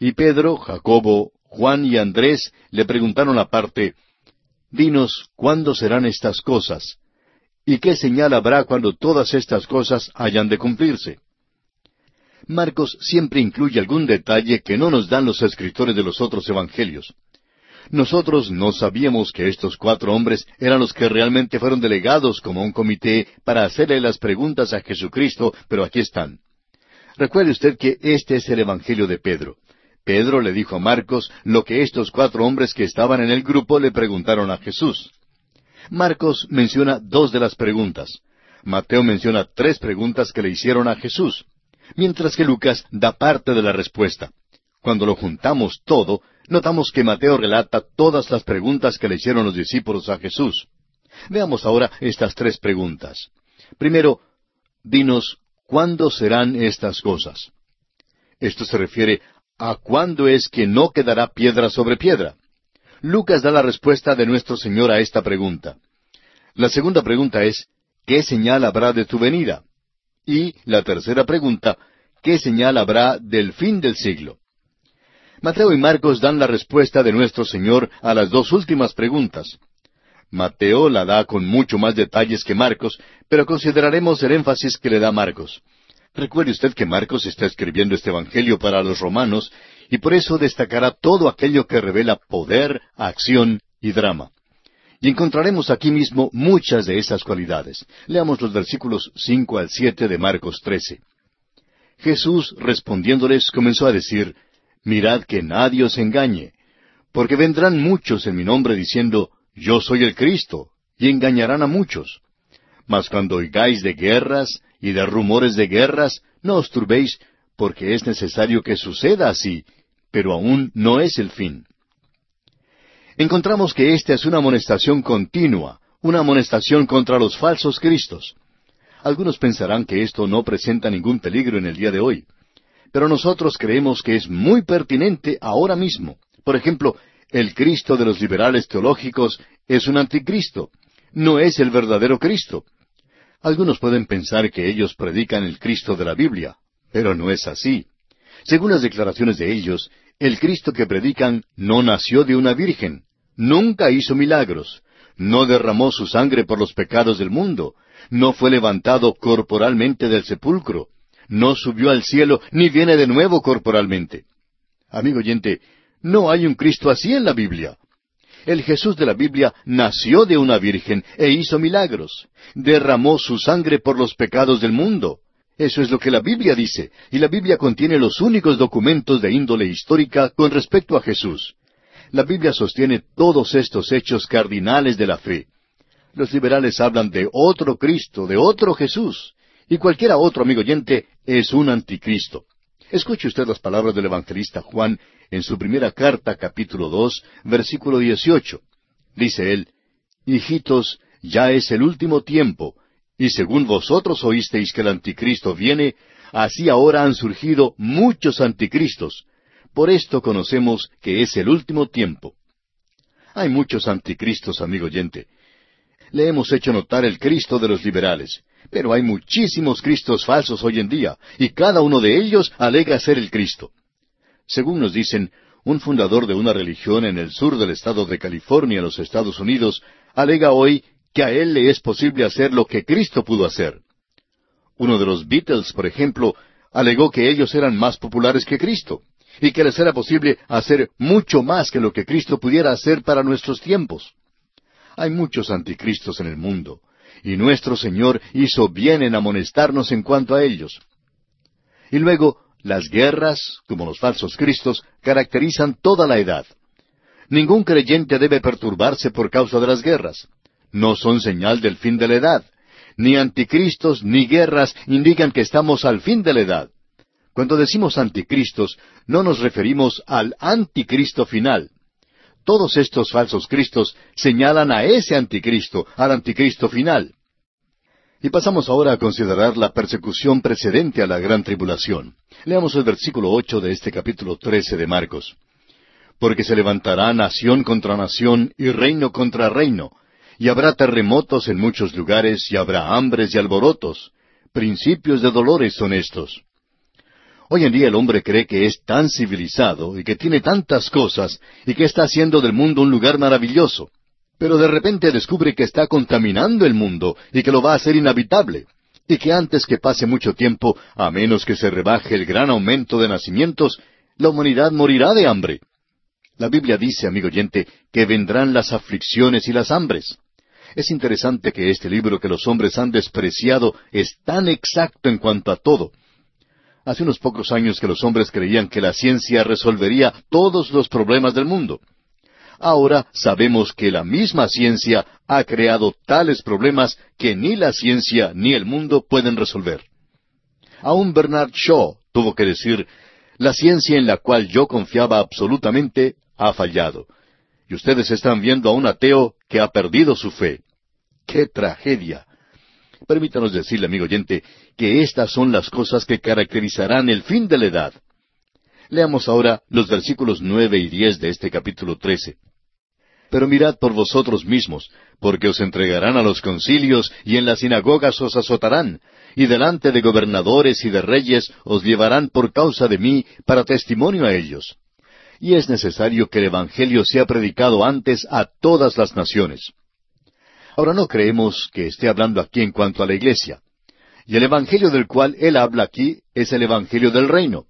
Y Pedro, Jacobo, Juan y Andrés le preguntaron aparte, Dinos, ¿cuándo serán estas cosas? ¿Y qué señal habrá cuando todas estas cosas hayan de cumplirse? Marcos siempre incluye algún detalle que no nos dan los escritores de los otros evangelios. Nosotros no sabíamos que estos cuatro hombres eran los que realmente fueron delegados como un comité para hacerle las preguntas a Jesucristo, pero aquí están. Recuerde usted que este es el Evangelio de Pedro. Pedro le dijo a Marcos lo que estos cuatro hombres que estaban en el grupo le preguntaron a Jesús. Marcos menciona dos de las preguntas. Mateo menciona tres preguntas que le hicieron a Jesús, mientras que Lucas da parte de la respuesta. Cuando lo juntamos todo, notamos que Mateo relata todas las preguntas que le hicieron los discípulos a Jesús. Veamos ahora estas tres preguntas. Primero, dinos, ¿cuándo serán estas cosas? Esto se refiere a cuándo es que no quedará piedra sobre piedra. Lucas da la respuesta de nuestro Señor a esta pregunta. La segunda pregunta es, ¿qué señal habrá de tu venida? Y la tercera pregunta, ¿qué señal habrá del fin del siglo? Mateo y Marcos dan la respuesta de nuestro Señor a las dos últimas preguntas. Mateo la da con mucho más detalles que Marcos, pero consideraremos el énfasis que le da Marcos. Recuerde usted que Marcos está escribiendo este Evangelio para los romanos, y por eso destacará todo aquello que revela poder, acción y drama. Y encontraremos aquí mismo muchas de esas cualidades. Leamos los versículos cinco al siete de Marcos trece. Jesús respondiéndoles comenzó a decir, Mirad que nadie os engañe, porque vendrán muchos en mi nombre diciendo, Yo soy el Cristo, y engañarán a muchos. Mas cuando oigáis de guerras y de rumores de guerras, no os turbéis, porque es necesario que suceda así, pero aún no es el fin. Encontramos que esta es una amonestación continua, una amonestación contra los falsos cristos. Algunos pensarán que esto no presenta ningún peligro en el día de hoy pero nosotros creemos que es muy pertinente ahora mismo. Por ejemplo, el Cristo de los liberales teológicos es un anticristo, no es el verdadero Cristo. Algunos pueden pensar que ellos predican el Cristo de la Biblia, pero no es así. Según las declaraciones de ellos, el Cristo que predican no nació de una virgen, nunca hizo milagros, no derramó su sangre por los pecados del mundo, no fue levantado corporalmente del sepulcro, no subió al cielo, ni viene de nuevo corporalmente. Amigo oyente, no hay un Cristo así en la Biblia. El Jesús de la Biblia nació de una virgen e hizo milagros. Derramó su sangre por los pecados del mundo. Eso es lo que la Biblia dice, y la Biblia contiene los únicos documentos de índole histórica con respecto a Jesús. La Biblia sostiene todos estos hechos cardinales de la fe. Los liberales hablan de otro Cristo, de otro Jesús, y cualquiera otro amigo oyente es un anticristo. Escuche usted las palabras del evangelista Juan en su primera carta, capítulo dos, versículo dieciocho. Dice él, Hijitos, ya es el último tiempo, y según vosotros oísteis que el anticristo viene, así ahora han surgido muchos anticristos. Por esto conocemos que es el último tiempo. Hay muchos anticristos, amigo oyente. Le hemos hecho notar el Cristo de los liberales, pero hay muchísimos Cristos falsos hoy en día, y cada uno de ellos alega ser el Cristo. Según nos dicen, un fundador de una religión en el sur del estado de California, en los Estados Unidos, alega hoy que a él le es posible hacer lo que Cristo pudo hacer. Uno de los Beatles, por ejemplo, alegó que ellos eran más populares que Cristo, y que les era posible hacer mucho más que lo que Cristo pudiera hacer para nuestros tiempos. Hay muchos anticristos en el mundo, y nuestro Señor hizo bien en amonestarnos en cuanto a ellos. Y luego, las guerras, como los falsos cristos, caracterizan toda la edad. Ningún creyente debe perturbarse por causa de las guerras. No son señal del fin de la edad. Ni anticristos ni guerras indican que estamos al fin de la edad. Cuando decimos anticristos, no nos referimos al anticristo final. Todos estos falsos cristos señalan a ese anticristo, al anticristo final. Y pasamos ahora a considerar la persecución precedente a la gran tribulación. Leamos el versículo ocho de este capítulo trece de Marcos. Porque se levantará nación contra nación y reino contra reino, y habrá terremotos en muchos lugares, y habrá hambres y alborotos. Principios de dolores son estos. Hoy en día el hombre cree que es tan civilizado y que tiene tantas cosas y que está haciendo del mundo un lugar maravilloso pero de repente descubre que está contaminando el mundo y que lo va a hacer inhabitable, y que antes que pase mucho tiempo, a menos que se rebaje el gran aumento de nacimientos, la humanidad morirá de hambre. La Biblia dice, amigo oyente, que vendrán las aflicciones y las hambres. Es interesante que este libro que los hombres han despreciado es tan exacto en cuanto a todo. Hace unos pocos años que los hombres creían que la ciencia resolvería todos los problemas del mundo. Ahora sabemos que la misma ciencia ha creado tales problemas que ni la ciencia ni el mundo pueden resolver. Aún Bernard Shaw tuvo que decir, la ciencia en la cual yo confiaba absolutamente ha fallado. Y ustedes están viendo a un ateo que ha perdido su fe. ¡Qué tragedia! Permítanos decirle, amigo oyente, que estas son las cosas que caracterizarán el fin de la edad. Leamos ahora los versículos nueve y diez de este capítulo trece. Pero mirad por vosotros mismos, porque os entregarán a los concilios y en las sinagogas os azotarán, y delante de gobernadores y de reyes os llevarán por causa de mí para testimonio a ellos. Y es necesario que el Evangelio sea predicado antes a todas las naciones. Ahora no creemos que esté hablando aquí en cuanto a la iglesia. Y el Evangelio del cual él habla aquí es el Evangelio del reino.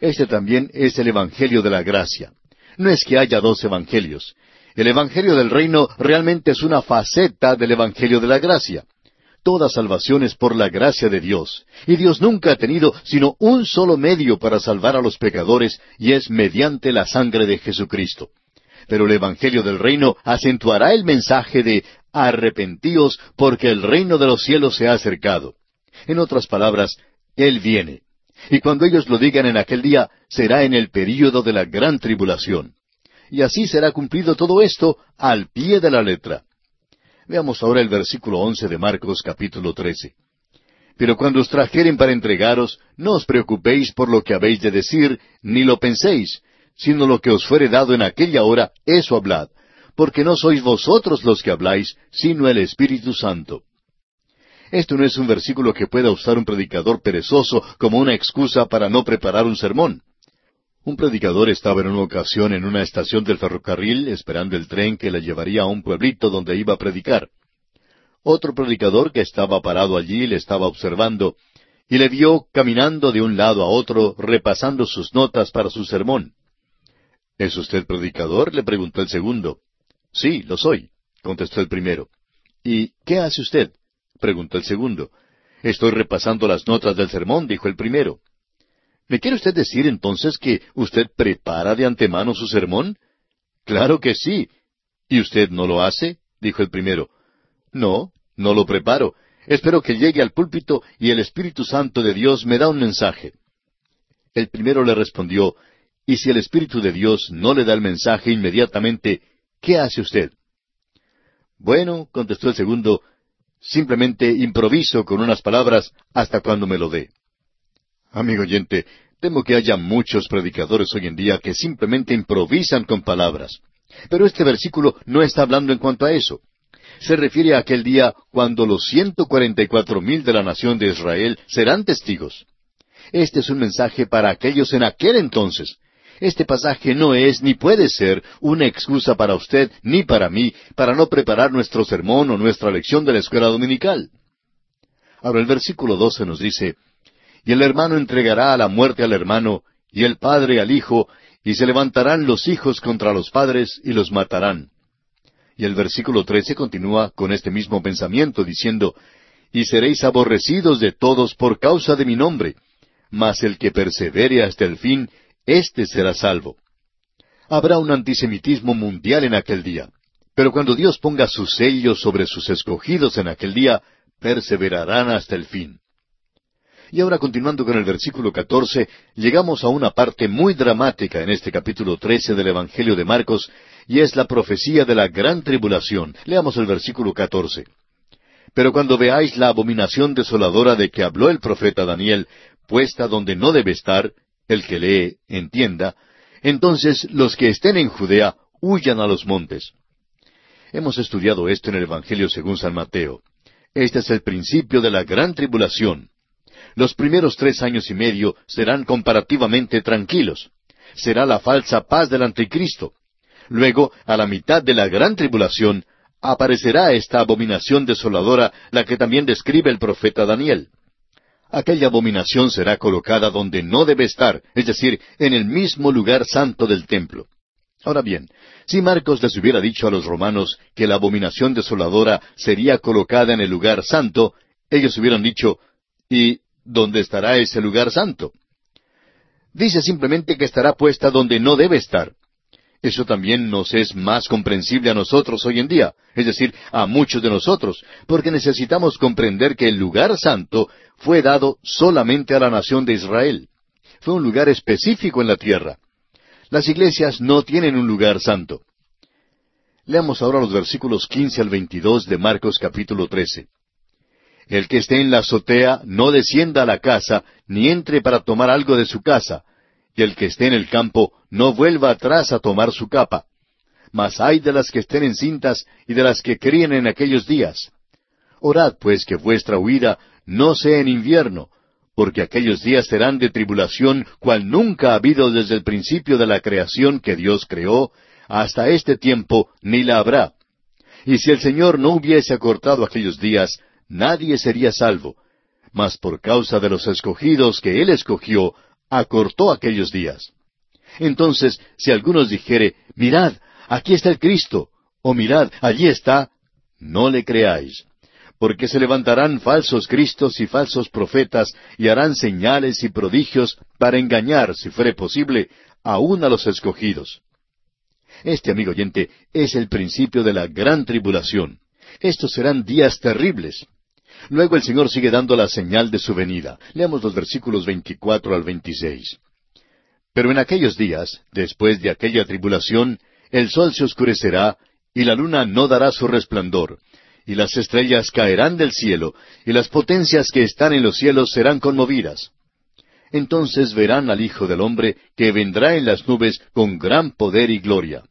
Este también es el Evangelio de la gracia. No es que haya dos Evangelios. El Evangelio del Reino realmente es una faceta del Evangelio de la gracia. Toda salvación es por la gracia de Dios, y Dios nunca ha tenido sino un solo medio para salvar a los pecadores, y es mediante la sangre de Jesucristo. Pero el Evangelio del Reino acentuará el mensaje de arrepentíos porque el reino de los cielos se ha acercado. En otras palabras, Él viene. Y cuando ellos lo digan en aquel día, será en el período de la gran tribulación. Y así será cumplido todo esto al pie de la letra. Veamos ahora el versículo once de Marcos capítulo trece. Pero cuando os trajeren para entregaros, no os preocupéis por lo que habéis de decir, ni lo penséis, sino lo que os fuere dado en aquella hora, eso hablad, porque no sois vosotros los que habláis, sino el Espíritu Santo. Esto no es un versículo que pueda usar un predicador perezoso como una excusa para no preparar un sermón. Un predicador estaba en una ocasión en una estación del ferrocarril esperando el tren que le llevaría a un pueblito donde iba a predicar. Otro predicador que estaba parado allí le estaba observando y le vio caminando de un lado a otro repasando sus notas para su sermón. ¿Es usted predicador? le preguntó el segundo. Sí, lo soy, contestó el primero. ¿Y qué hace usted? preguntó el segundo. Estoy repasando las notas del sermón, dijo el primero. ¿Me quiere usted decir entonces que usted prepara de antemano su sermón? Claro que sí. ¿Y usted no lo hace? dijo el primero. No, no lo preparo. Espero que llegue al púlpito y el Espíritu Santo de Dios me da un mensaje. El primero le respondió, ¿Y si el Espíritu de Dios no le da el mensaje inmediatamente, qué hace usted? Bueno, contestó el segundo, simplemente improviso con unas palabras hasta cuando me lo dé. Amigo oyente, temo que haya muchos predicadores hoy en día que simplemente improvisan con palabras. Pero este versículo no está hablando en cuanto a eso. Se refiere a aquel día cuando los ciento cuarenta y cuatro mil de la nación de Israel serán testigos. Este es un mensaje para aquellos en aquel entonces. Este pasaje no es ni puede ser una excusa para usted ni para mí para no preparar nuestro sermón o nuestra lección de la escuela dominical. Ahora el versículo doce nos dice, y el hermano entregará a la muerte al hermano, y el padre al hijo, y se levantarán los hijos contra los padres y los matarán. Y el versículo trece continúa con este mismo pensamiento, diciendo, Y seréis aborrecidos de todos por causa de mi nombre, mas el que persevere hasta el fin, éste será salvo. Habrá un antisemitismo mundial en aquel día, pero cuando Dios ponga su sello sobre sus escogidos en aquel día, perseverarán hasta el fin. Y ahora continuando con el versículo catorce, llegamos a una parte muy dramática en este capítulo trece del Evangelio de Marcos, y es la profecía de la gran tribulación. Leamos el versículo catorce. Pero cuando veáis la abominación desoladora de que habló el profeta Daniel, puesta donde no debe estar, el que lee, entienda, entonces los que estén en Judea huyan a los montes. Hemos estudiado esto en el Evangelio según San Mateo. Este es el principio de la gran tribulación. Los primeros tres años y medio serán comparativamente tranquilos. Será la falsa paz del anticristo. Luego, a la mitad de la gran tribulación, aparecerá esta abominación desoladora, la que también describe el profeta Daniel. Aquella abominación será colocada donde no debe estar, es decir, en el mismo lugar santo del templo. Ahora bien, si Marcos les hubiera dicho a los romanos que la abominación desoladora sería colocada en el lugar santo, ellos hubieran dicho, ¿y ¿dónde estará ese lugar santo? Dice simplemente que estará puesta donde no debe estar. Eso también nos es más comprensible a nosotros hoy en día, es decir, a muchos de nosotros, porque necesitamos comprender que el lugar santo fue dado solamente a la nación de Israel. Fue un lugar específico en la tierra. Las iglesias no tienen un lugar santo. Leamos ahora los versículos quince al veintidós de Marcos capítulo trece. El que esté en la azotea no descienda a la casa, ni entre para tomar algo de su casa, y el que esté en el campo no vuelva atrás a tomar su capa. Mas hay de las que estén encintas y de las que críen en aquellos días. Orad pues que vuestra huida no sea en invierno, porque aquellos días serán de tribulación cual nunca ha habido desde el principio de la creación que Dios creó, hasta este tiempo ni la habrá. Y si el Señor no hubiese acortado aquellos días, nadie sería salvo. Mas por causa de los escogidos que Él escogió, acortó aquellos días. Entonces, si algunos dijere, mirad, aquí está el Cristo, o mirad, allí está, no le creáis. Porque se levantarán falsos Cristos y falsos profetas, y harán señales y prodigios para engañar, si fuere posible, aún a los escogidos. Este, amigo oyente, es el principio de la gran tribulación. Estos serán días terribles. Luego el Señor sigue dando la señal de su venida. Leamos los versículos 24 al 26. Pero en aquellos días, después de aquella tribulación, el sol se oscurecerá, y la luna no dará su resplandor, y las estrellas caerán del cielo, y las potencias que están en los cielos serán conmovidas. Entonces verán al Hijo del Hombre que vendrá en las nubes con gran poder y gloria.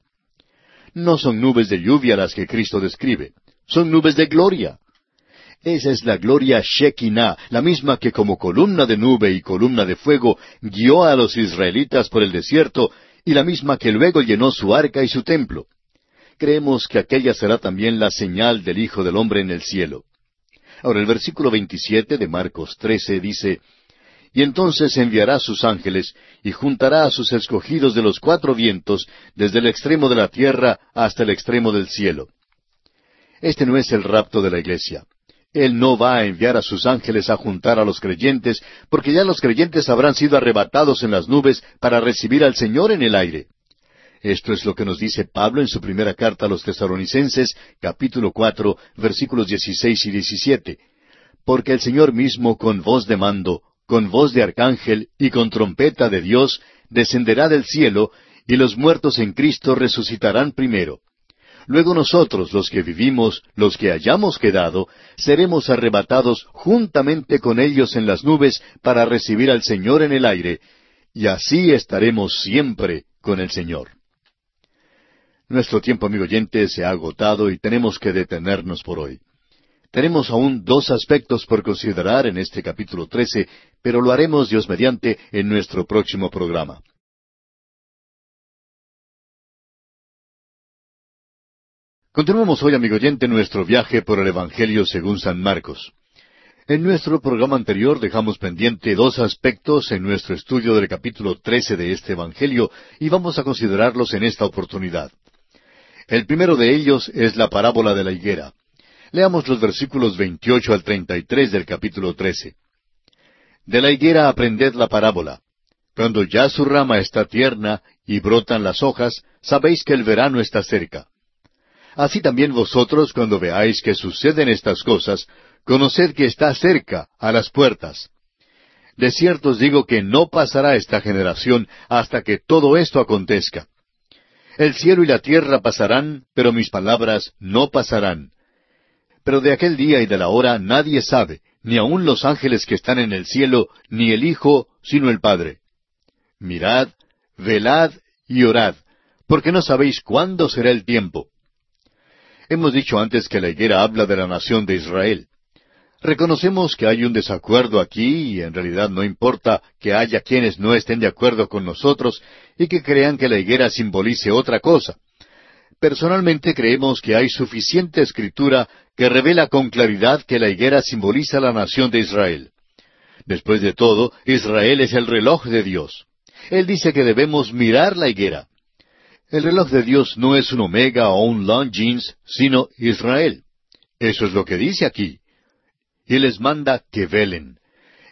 No son nubes de lluvia las que Cristo describe, son nubes de gloria. Esa es la gloria Shekinah, la misma que como columna de nube y columna de fuego guió a los israelitas por el desierto y la misma que luego llenó su arca y su templo. Creemos que aquella será también la señal del Hijo del Hombre en el cielo. Ahora el versículo 27 de Marcos 13 dice, Y entonces enviará sus ángeles y juntará a sus escogidos de los cuatro vientos desde el extremo de la tierra hasta el extremo del cielo. Este no es el rapto de la iglesia. Él no va a enviar a sus ángeles a juntar a los creyentes, porque ya los creyentes habrán sido arrebatados en las nubes para recibir al Señor en el aire. Esto es lo que nos dice Pablo en su primera carta a los tesaronicenses, capítulo cuatro, versículos dieciséis y diecisiete. Porque el Señor mismo con voz de mando, con voz de arcángel y con trompeta de Dios, descenderá del cielo, y los muertos en Cristo resucitarán primero. Luego nosotros, los que vivimos, los que hayamos quedado, seremos arrebatados juntamente con ellos en las nubes para recibir al Señor en el aire, y así estaremos siempre con el Señor. Nuestro tiempo, amigo oyente, se ha agotado y tenemos que detenernos por hoy. Tenemos aún dos aspectos por considerar en este capítulo 13, pero lo haremos Dios mediante en nuestro próximo programa. Continuamos hoy, amigo oyente, nuestro viaje por el Evangelio según San Marcos. En nuestro programa anterior dejamos pendiente dos aspectos en nuestro estudio del capítulo 13 de este Evangelio y vamos a considerarlos en esta oportunidad. El primero de ellos es la parábola de la higuera. Leamos los versículos 28 al 33 del capítulo 13. De la higuera aprended la parábola. Cuando ya su rama está tierna y brotan las hojas, sabéis que el verano está cerca. Así también vosotros, cuando veáis que suceden estas cosas, conoced que está cerca, a las puertas. De cierto os digo que no pasará esta generación hasta que todo esto acontezca. El cielo y la tierra pasarán, pero mis palabras no pasarán. Pero de aquel día y de la hora nadie sabe, ni aun los ángeles que están en el cielo, ni el Hijo, sino el Padre. Mirad, velad y orad, porque no sabéis cuándo será el tiempo. Hemos dicho antes que la higuera habla de la nación de Israel. Reconocemos que hay un desacuerdo aquí y en realidad no importa que haya quienes no estén de acuerdo con nosotros y que crean que la higuera simbolice otra cosa. Personalmente creemos que hay suficiente escritura que revela con claridad que la higuera simboliza la nación de Israel. Después de todo, Israel es el reloj de Dios. Él dice que debemos mirar la higuera. El reloj de Dios no es un Omega o un Longines, sino Israel. Eso es lo que dice aquí. Y les manda que velen.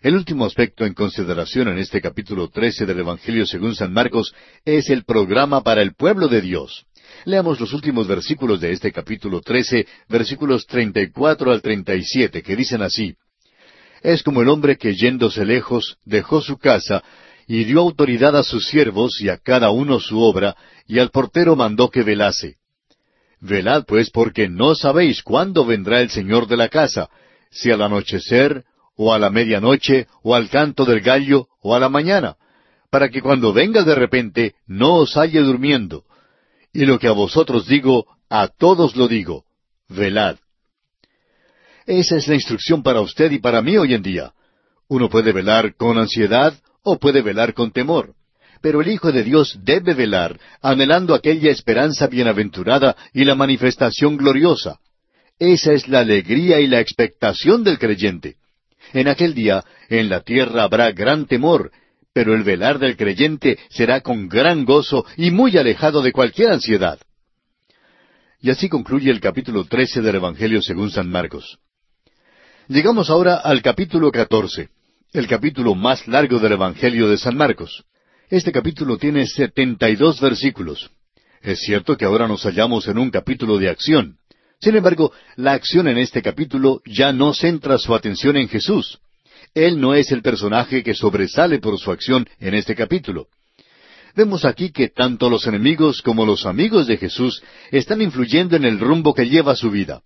El último aspecto en consideración en este capítulo 13 del Evangelio según San Marcos es el programa para el pueblo de Dios. Leamos los últimos versículos de este capítulo 13, versículos 34 al 37, que dicen así. Es como el hombre que yéndose lejos dejó su casa y dio autoridad a sus siervos y a cada uno su obra, y al portero mandó que velase. Velad pues porque no sabéis cuándo vendrá el Señor de la casa, si al anochecer, o a la medianoche, o al canto del gallo, o a la mañana, para que cuando venga de repente no os halle durmiendo. Y lo que a vosotros digo, a todos lo digo, velad. Esa es la instrucción para usted y para mí hoy en día. Uno puede velar con ansiedad o puede velar con temor. Pero el Hijo de Dios debe velar, anhelando aquella esperanza bienaventurada y la manifestación gloriosa. Esa es la alegría y la expectación del creyente. En aquel día, en la tierra habrá gran temor, pero el velar del creyente será con gran gozo y muy alejado de cualquier ansiedad. Y así concluye el capítulo trece del Evangelio según San Marcos. Llegamos ahora al capítulo catorce el capítulo más largo del Evangelio de San Marcos. Este capítulo tiene setenta y dos versículos. Es cierto que ahora nos hallamos en un capítulo de acción. Sin embargo, la acción en este capítulo ya no centra su atención en Jesús. Él no es el personaje que sobresale por su acción en este capítulo. Vemos aquí que tanto los enemigos como los amigos de Jesús están influyendo en el rumbo que lleva su vida.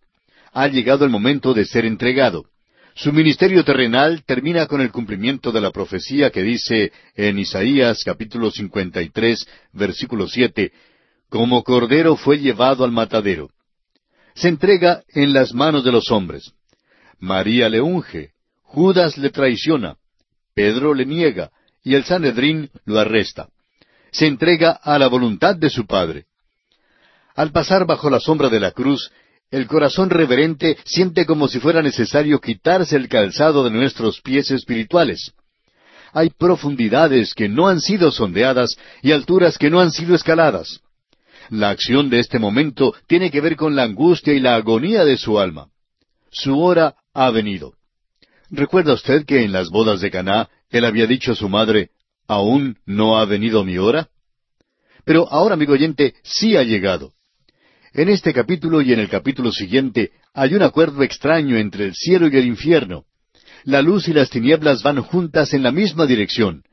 Ha llegado el momento de ser entregado. Su ministerio terrenal termina con el cumplimiento de la profecía que dice en Isaías capítulo 53, versículo 7, Como cordero fue llevado al matadero. Se entrega en las manos de los hombres. María le unge, Judas le traiciona, Pedro le niega, y el Sanedrín lo arresta. Se entrega a la voluntad de su Padre. Al pasar bajo la sombra de la cruz, el corazón reverente siente como si fuera necesario quitarse el calzado de nuestros pies espirituales. Hay profundidades que no han sido sondeadas y alturas que no han sido escaladas. La acción de este momento tiene que ver con la angustia y la agonía de su alma. Su hora ha venido. ¿Recuerda usted que en las bodas de Caná él había dicho a su madre, ¿aún no ha venido mi hora? Pero ahora, amigo oyente, sí ha llegado. En este capítulo y en el capítulo siguiente hay un acuerdo extraño entre el cielo y el infierno. La luz y las tinieblas van juntas en la misma dirección.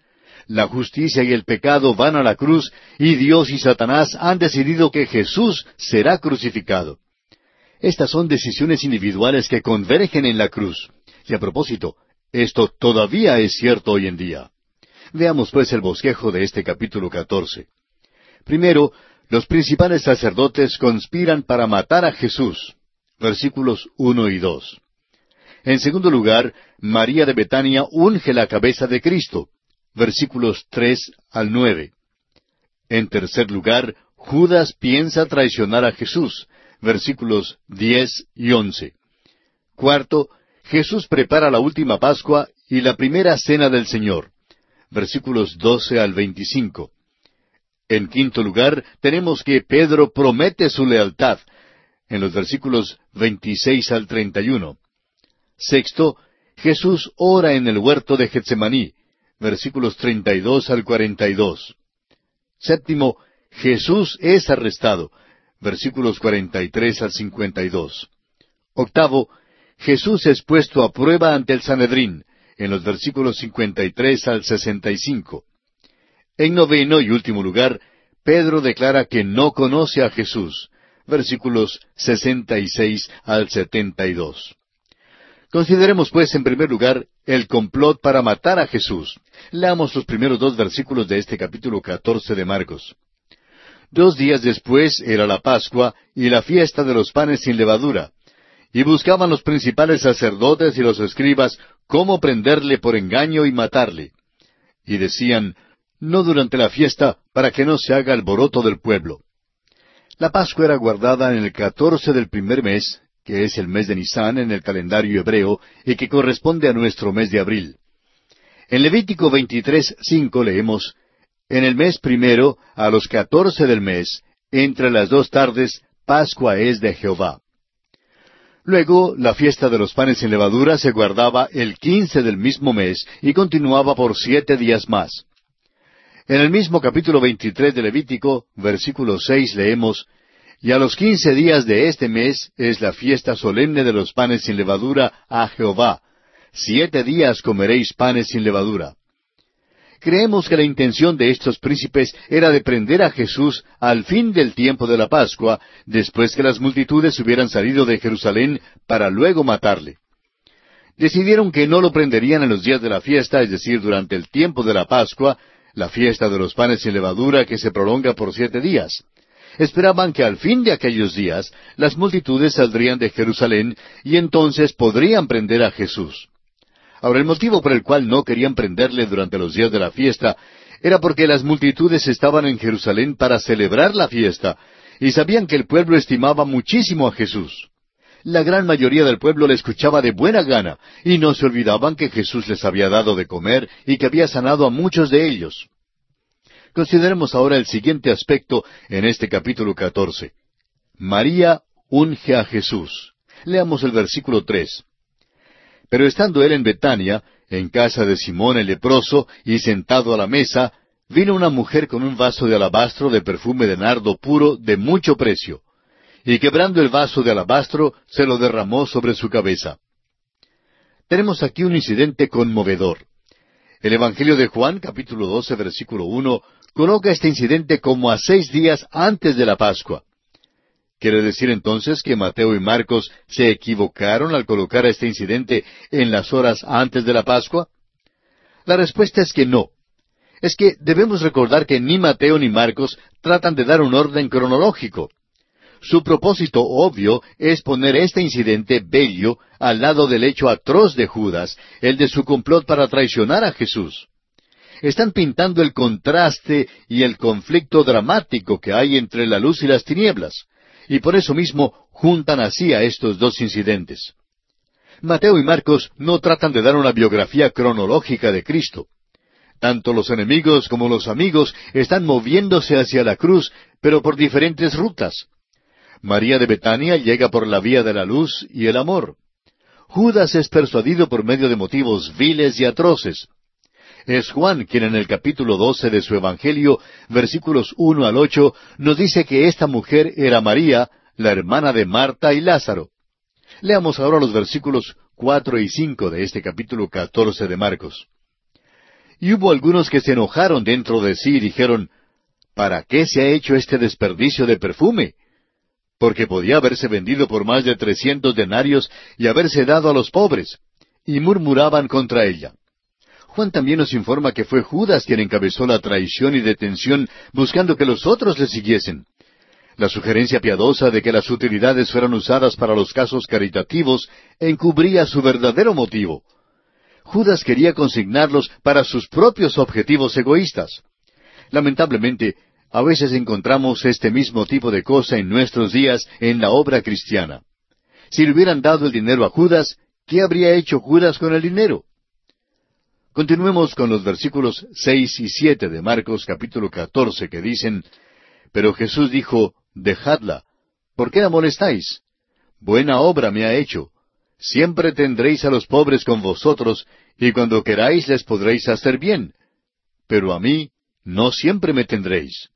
La justicia y el pecado van a la cruz y Dios y Satanás han decidido que Jesús será crucificado. Estas son decisiones individuales que convergen en la cruz. Y a propósito, esto todavía es cierto hoy en día. Veamos pues el bosquejo de este capítulo catorce. Primero, los principales sacerdotes conspiran para matar a Jesús. Versículos uno y dos. En segundo lugar, María de Betania unge la cabeza de Cristo. Versículos tres al nueve. En tercer lugar, Judas piensa traicionar a Jesús. Versículos diez y once. Cuarto, Jesús prepara la última Pascua y la primera cena del Señor. Versículos doce al veinticinco. En quinto lugar, tenemos que Pedro promete su lealtad, en los versículos 26 al 31. Sexto, Jesús ora en el huerto de Getsemaní, versículos 32 al 42. Séptimo, Jesús es arrestado, versículos 43 al 52. Octavo, Jesús es puesto a prueba ante el Sanedrín, en los versículos 53 al 65. En noveno y último lugar, Pedro declara que no conoce a Jesús. Versículos 66 al 72. Consideremos pues en primer lugar el complot para matar a Jesús. Leamos los primeros dos versículos de este capítulo catorce de Marcos. Dos días después era la Pascua y la fiesta de los panes sin levadura, y buscaban los principales sacerdotes y los escribas cómo prenderle por engaño y matarle. Y decían, no durante la fiesta, para que no se haga alboroto del pueblo. La Pascua era guardada en el catorce del primer mes, que es el mes de Nisan en el calendario hebreo y que corresponde a nuestro mes de abril. En Levítico 23, cinco leemos, En el mes primero, a los catorce del mes, entre las dos tardes, Pascua es de Jehová. Luego, la fiesta de los panes sin levadura se guardaba el quince del mismo mes y continuaba por siete días más. En el mismo capítulo 23 de Levítico, versículo 6, leemos, Y a los quince días de este mes es la fiesta solemne de los panes sin levadura a Jehová. Siete días comeréis panes sin levadura. Creemos que la intención de estos príncipes era de prender a Jesús al fin del tiempo de la Pascua, después que las multitudes hubieran salido de Jerusalén para luego matarle. Decidieron que no lo prenderían en los días de la fiesta, es decir, durante el tiempo de la Pascua, la fiesta de los panes sin levadura que se prolonga por siete días. Esperaban que al fin de aquellos días las multitudes saldrían de Jerusalén y entonces podrían prender a Jesús. Ahora el motivo por el cual no querían prenderle durante los días de la fiesta era porque las multitudes estaban en Jerusalén para celebrar la fiesta y sabían que el pueblo estimaba muchísimo a Jesús. La gran mayoría del pueblo le escuchaba de buena gana, y no se olvidaban que Jesús les había dado de comer y que había sanado a muchos de ellos. Consideremos ahora el siguiente aspecto en este capítulo catorce. María unge a Jesús. Leamos el versículo tres. Pero estando él en Betania, en casa de Simón el leproso, y sentado a la mesa, vino una mujer con un vaso de alabastro de perfume de nardo puro de mucho precio y quebrando el vaso de alabastro, se lo derramó sobre su cabeza. Tenemos aquí un incidente conmovedor. El Evangelio de Juan, capítulo 12, versículo 1, coloca este incidente como a seis días antes de la Pascua. ¿Quiere decir entonces que Mateo y Marcos se equivocaron al colocar este incidente en las horas antes de la Pascua? La respuesta es que no. Es que debemos recordar que ni Mateo ni Marcos tratan de dar un orden cronológico su propósito obvio es poner este incidente bello al lado del hecho atroz de Judas, el de su complot para traicionar a Jesús. Están pintando el contraste y el conflicto dramático que hay entre la luz y las tinieblas, y por eso mismo juntan así a estos dos incidentes. Mateo y Marcos no tratan de dar una biografía cronológica de Cristo. Tanto los enemigos como los amigos están moviéndose hacia la cruz, pero por diferentes rutas. María de Betania llega por la vía de la luz y el amor. Judas es persuadido por medio de motivos viles y atroces. Es Juan quien en el capítulo doce de su Evangelio, versículos uno al ocho, nos dice que esta mujer era María, la hermana de Marta y Lázaro. Leamos ahora los versículos cuatro y cinco de este capítulo catorce de Marcos. Y hubo algunos que se enojaron dentro de sí y dijeron, ¿Para qué se ha hecho este desperdicio de perfume? Porque podía haberse vendido por más de trescientos denarios y haberse dado a los pobres. Y murmuraban contra ella. Juan también nos informa que fue Judas quien encabezó la traición y detención buscando que los otros le siguiesen. La sugerencia piadosa de que las utilidades fueran usadas para los casos caritativos encubría su verdadero motivo. Judas quería consignarlos para sus propios objetivos egoístas. Lamentablemente, a veces encontramos este mismo tipo de cosa en nuestros días en la obra cristiana. Si le hubieran dado el dinero a Judas, ¿qué habría hecho Judas con el dinero? Continuemos con los versículos seis y siete de Marcos capítulo catorce que dicen Pero Jesús dijo Dejadla, ¿por qué la molestáis? Buena obra me ha hecho. Siempre tendréis a los pobres con vosotros, y cuando queráis les podréis hacer bien. Pero a mí no siempre me tendréis.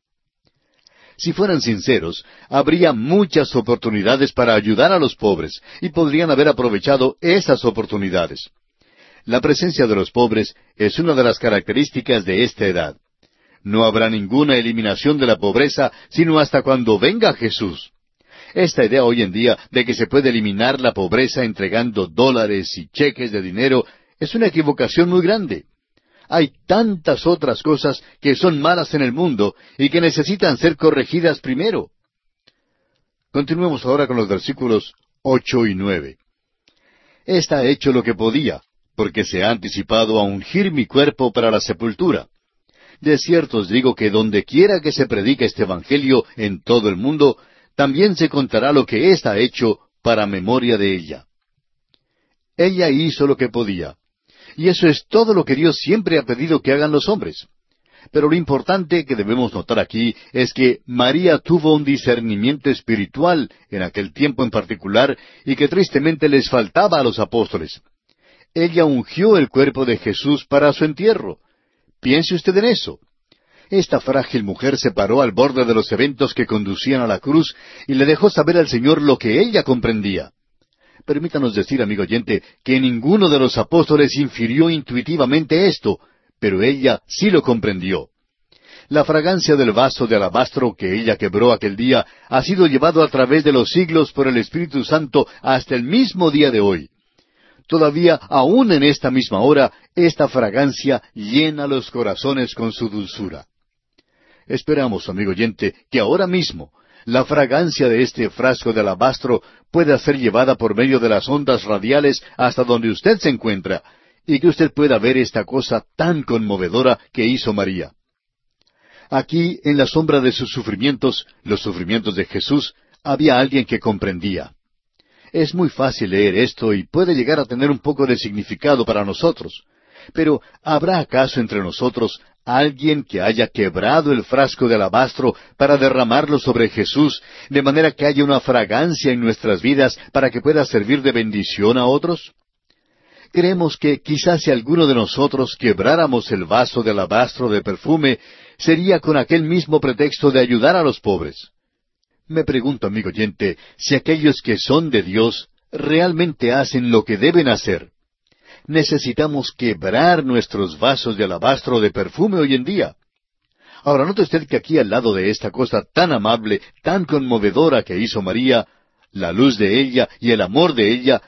Si fueran sinceros, habría muchas oportunidades para ayudar a los pobres, y podrían haber aprovechado esas oportunidades. La presencia de los pobres es una de las características de esta edad. No habrá ninguna eliminación de la pobreza sino hasta cuando venga Jesús. Esta idea hoy en día de que se puede eliminar la pobreza entregando dólares y cheques de dinero es una equivocación muy grande. Hay tantas otras cosas que son malas en el mundo y que necesitan ser corregidas primero. Continuemos ahora con los versículos ocho y nueve. Esta ha hecho lo que podía, porque se ha anticipado a ungir mi cuerpo para la sepultura. De cierto os digo que donde quiera que se predique este Evangelio en todo el mundo, también se contará lo que ésta ha hecho para memoria de ella. Ella hizo lo que podía. Y eso es todo lo que Dios siempre ha pedido que hagan los hombres. Pero lo importante que debemos notar aquí es que María tuvo un discernimiento espiritual en aquel tiempo en particular y que tristemente les faltaba a los apóstoles. Ella ungió el cuerpo de Jesús para su entierro. Piense usted en eso. Esta frágil mujer se paró al borde de los eventos que conducían a la cruz y le dejó saber al Señor lo que ella comprendía. Permítanos decir, amigo oyente, que ninguno de los apóstoles infirió intuitivamente esto, pero ella sí lo comprendió. La fragancia del vaso de alabastro que ella quebró aquel día ha sido llevado a través de los siglos por el Espíritu Santo hasta el mismo día de hoy. Todavía, aún en esta misma hora, esta fragancia llena los corazones con su dulzura. Esperamos, amigo oyente, que ahora mismo la fragancia de este frasco de alabastro pueda ser llevada por medio de las ondas radiales hasta donde usted se encuentra, y que usted pueda ver esta cosa tan conmovedora que hizo María. Aquí, en la sombra de sus sufrimientos, los sufrimientos de Jesús, había alguien que comprendía. Es muy fácil leer esto y puede llegar a tener un poco de significado para nosotros. Pero ¿habrá acaso entre nosotros alguien que haya quebrado el frasco de alabastro para derramarlo sobre Jesús, de manera que haya una fragancia en nuestras vidas para que pueda servir de bendición a otros? Creemos que quizás si alguno de nosotros quebráramos el vaso de alabastro de perfume, sería con aquel mismo pretexto de ayudar a los pobres. Me pregunto, amigo oyente, si aquellos que son de Dios realmente hacen lo que deben hacer. Necesitamos quebrar nuestros vasos de alabastro de perfume hoy en día. Ahora, note usted que aquí al lado de esta cosa tan amable, tan conmovedora que hizo María, la luz de ella y el amor de ella,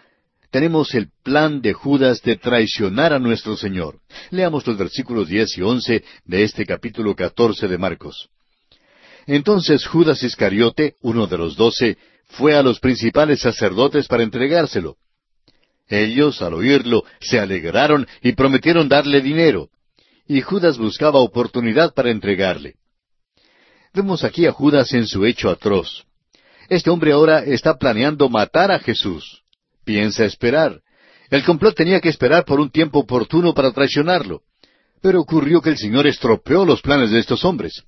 tenemos el plan de Judas de traicionar a nuestro Señor. Leamos los versículos diez y once de este capítulo catorce de Marcos. Entonces Judas Iscariote, uno de los doce, fue a los principales sacerdotes para entregárselo. Ellos, al oírlo, se alegraron y prometieron darle dinero. Y Judas buscaba oportunidad para entregarle. Vemos aquí a Judas en su hecho atroz. Este hombre ahora está planeando matar a Jesús. Piensa esperar. El complot tenía que esperar por un tiempo oportuno para traicionarlo. Pero ocurrió que el Señor estropeó los planes de estos hombres.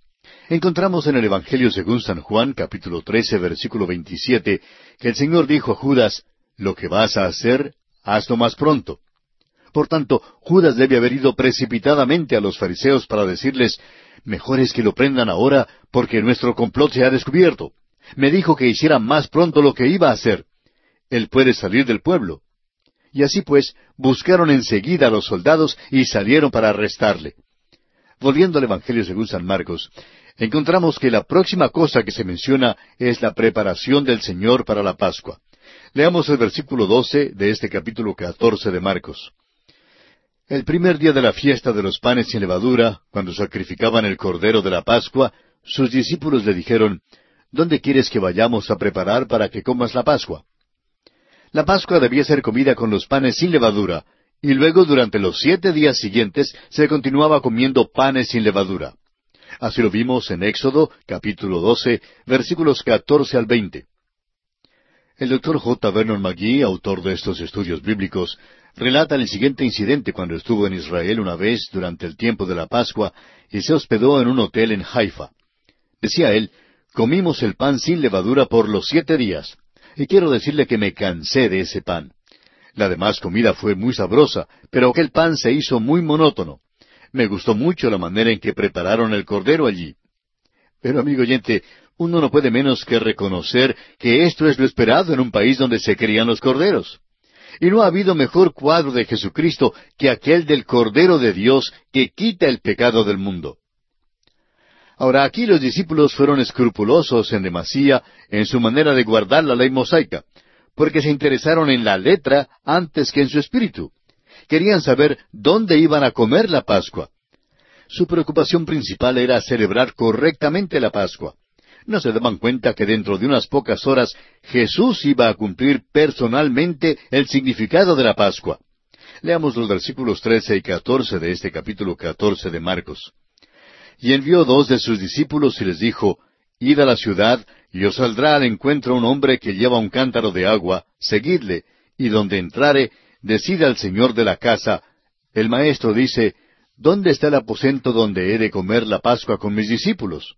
Encontramos en el Evangelio según San Juan, capítulo 13, versículo 27, que el Señor dijo a Judas, Lo que vas a hacer, hazlo más pronto. Por tanto, Judas debe haber ido precipitadamente a los fariseos para decirles, Mejor es que lo prendan ahora, porque nuestro complot se ha descubierto. Me dijo que hiciera más pronto lo que iba a hacer. Él puede salir del pueblo. Y así pues, buscaron enseguida a los soldados y salieron para arrestarle. Volviendo al Evangelio según San Marcos, encontramos que la próxima cosa que se menciona es la preparación del Señor para la Pascua. Leamos el versículo 12 de este capítulo 14 de Marcos. El primer día de la fiesta de los panes sin levadura, cuando sacrificaban el cordero de la Pascua, sus discípulos le dijeron, ¿Dónde quieres que vayamos a preparar para que comas la Pascua? La Pascua debía ser comida con los panes sin levadura, y luego durante los siete días siguientes se continuaba comiendo panes sin levadura. Así lo vimos en Éxodo capítulo 12, versículos 14 al 20. El doctor J. Vernon McGee, autor de estos estudios bíblicos, relata el siguiente incidente cuando estuvo en Israel una vez durante el tiempo de la Pascua y se hospedó en un hotel en Haifa. Decía él, comimos el pan sin levadura por los siete días. Y quiero decirle que me cansé de ese pan. La demás comida fue muy sabrosa, pero aquel pan se hizo muy monótono. Me gustó mucho la manera en que prepararon el cordero allí. Pero amigo oyente, uno no puede menos que reconocer que esto es lo esperado en un país donde se crían los corderos. Y no ha habido mejor cuadro de Jesucristo que aquel del Cordero de Dios que quita el pecado del mundo. Ahora aquí los discípulos fueron escrupulosos en demasía en su manera de guardar la ley mosaica, porque se interesaron en la letra antes que en su espíritu. Querían saber dónde iban a comer la Pascua. Su preocupación principal era celebrar correctamente la Pascua. No se daban cuenta que dentro de unas pocas horas Jesús iba a cumplir personalmente el significado de la Pascua. Leamos los versículos trece y catorce de este capítulo catorce de Marcos. Y envió dos de sus discípulos y les dijo, Id a la ciudad, y os saldrá al encuentro un hombre que lleva un cántaro de agua, seguidle, y donde entrare, decida al señor de la casa, el maestro dice, ¿Dónde está el aposento donde he de comer la Pascua con mis discípulos?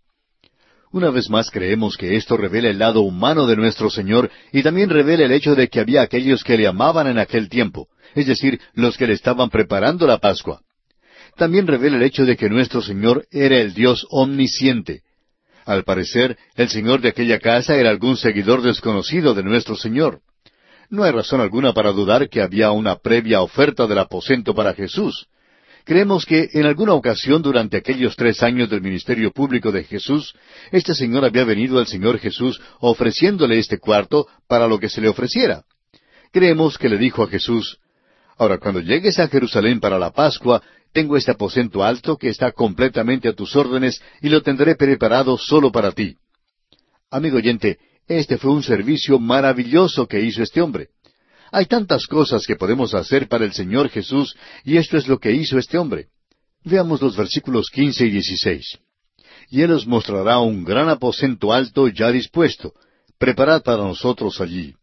Una vez más creemos que esto revela el lado humano de nuestro Señor y también revela el hecho de que había aquellos que le amaban en aquel tiempo, es decir, los que le estaban preparando la Pascua también revela el hecho de que nuestro Señor era el Dios omnisciente. Al parecer, el Señor de aquella casa era algún seguidor desconocido de nuestro Señor. No hay razón alguna para dudar que había una previa oferta del aposento para Jesús. Creemos que en alguna ocasión durante aquellos tres años del ministerio público de Jesús, este Señor había venido al Señor Jesús ofreciéndole este cuarto para lo que se le ofreciera. Creemos que le dijo a Jesús, Ahora, cuando llegues a Jerusalén para la Pascua, tengo este aposento alto que está completamente a tus órdenes y lo tendré preparado solo para ti. Amigo oyente, este fue un servicio maravilloso que hizo este hombre. Hay tantas cosas que podemos hacer para el Señor Jesús y esto es lo que hizo este hombre. Veamos los versículos quince y dieciséis. Y Él os mostrará un gran aposento alto ya dispuesto. Preparad para nosotros allí.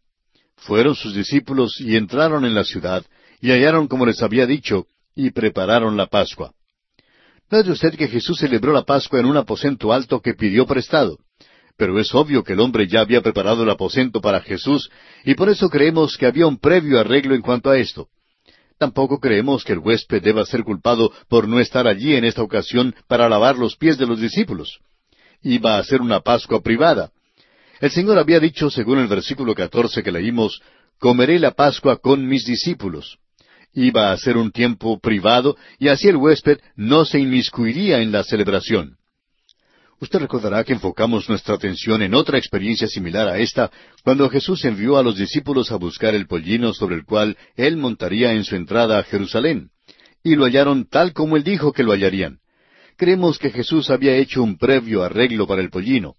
Fueron sus discípulos y entraron en la ciudad, y hallaron como les había dicho, y prepararon la Pascua. Note usted que Jesús celebró la Pascua en un aposento alto que pidió prestado. Pero es obvio que el hombre ya había preparado el aposento para Jesús, y por eso creemos que había un previo arreglo en cuanto a esto. Tampoco creemos que el huésped deba ser culpado por no estar allí en esta ocasión para lavar los pies de los discípulos. Iba a ser una Pascua privada. El Señor había dicho, según el versículo catorce que leímos, Comeré la Pascua con mis discípulos. Iba a ser un tiempo privado y así el huésped no se inmiscuiría en la celebración. Usted recordará que enfocamos nuestra atención en otra experiencia similar a esta, cuando Jesús envió a los discípulos a buscar el pollino sobre el cual Él montaría en su entrada a Jerusalén. Y lo hallaron tal como Él dijo que lo hallarían. Creemos que Jesús había hecho un previo arreglo para el pollino.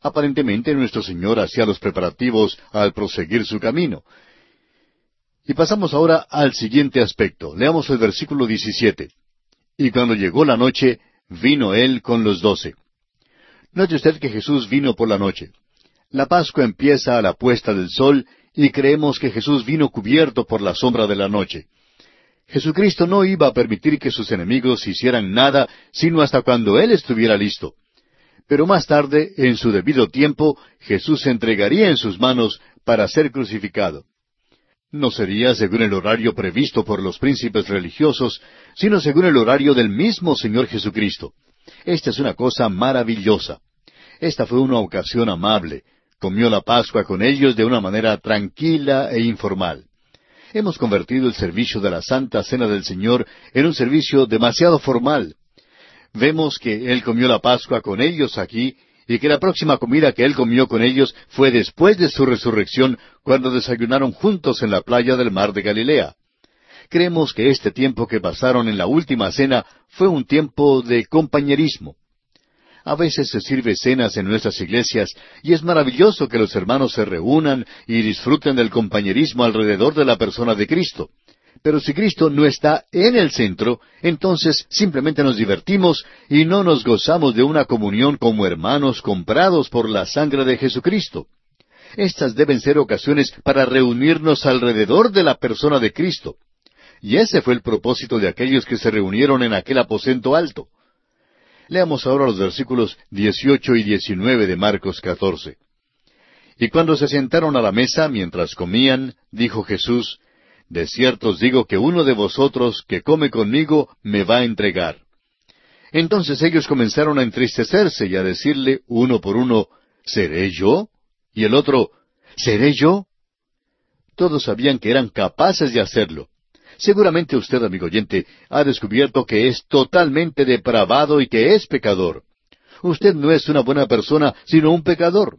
Aparentemente nuestro Señor hacía los preparativos al proseguir su camino. Y pasamos ahora al siguiente aspecto. Leamos el versículo 17. Y cuando llegó la noche, vino él con los doce. Note usted que Jesús vino por la noche. La Pascua empieza a la puesta del sol y creemos que Jesús vino cubierto por la sombra de la noche. Jesucristo no iba a permitir que sus enemigos hicieran nada sino hasta cuando Él estuviera listo. Pero más tarde, en su debido tiempo, Jesús se entregaría en sus manos para ser crucificado. No sería según el horario previsto por los príncipes religiosos, sino según el horario del mismo Señor Jesucristo. Esta es una cosa maravillosa. Esta fue una ocasión amable. Comió la Pascua con ellos de una manera tranquila e informal. Hemos convertido el servicio de la Santa Cena del Señor en un servicio demasiado formal. Vemos que Él comió la Pascua con ellos aquí y que la próxima comida que Él comió con ellos fue después de su resurrección cuando desayunaron juntos en la playa del mar de Galilea. Creemos que este tiempo que pasaron en la última cena fue un tiempo de compañerismo. A veces se sirve cenas en nuestras iglesias y es maravilloso que los hermanos se reúnan y disfruten del compañerismo alrededor de la persona de Cristo. Pero si Cristo no está en el centro, entonces simplemente nos divertimos y no nos gozamos de una comunión como hermanos comprados por la sangre de Jesucristo. Estas deben ser ocasiones para reunirnos alrededor de la persona de Cristo. Y ese fue el propósito de aquellos que se reunieron en aquel aposento alto. Leamos ahora los versículos 18 y 19 de Marcos 14. Y cuando se sentaron a la mesa mientras comían, dijo Jesús, De cierto os digo que uno de vosotros que come conmigo me va a entregar. Entonces ellos comenzaron a entristecerse y a decirle uno por uno, ¿Seré yo? Y el otro, ¿Seré yo? Todos sabían que eran capaces de hacerlo, Seguramente usted, amigo oyente, ha descubierto que es totalmente depravado y que es pecador. Usted no es una buena persona, sino un pecador.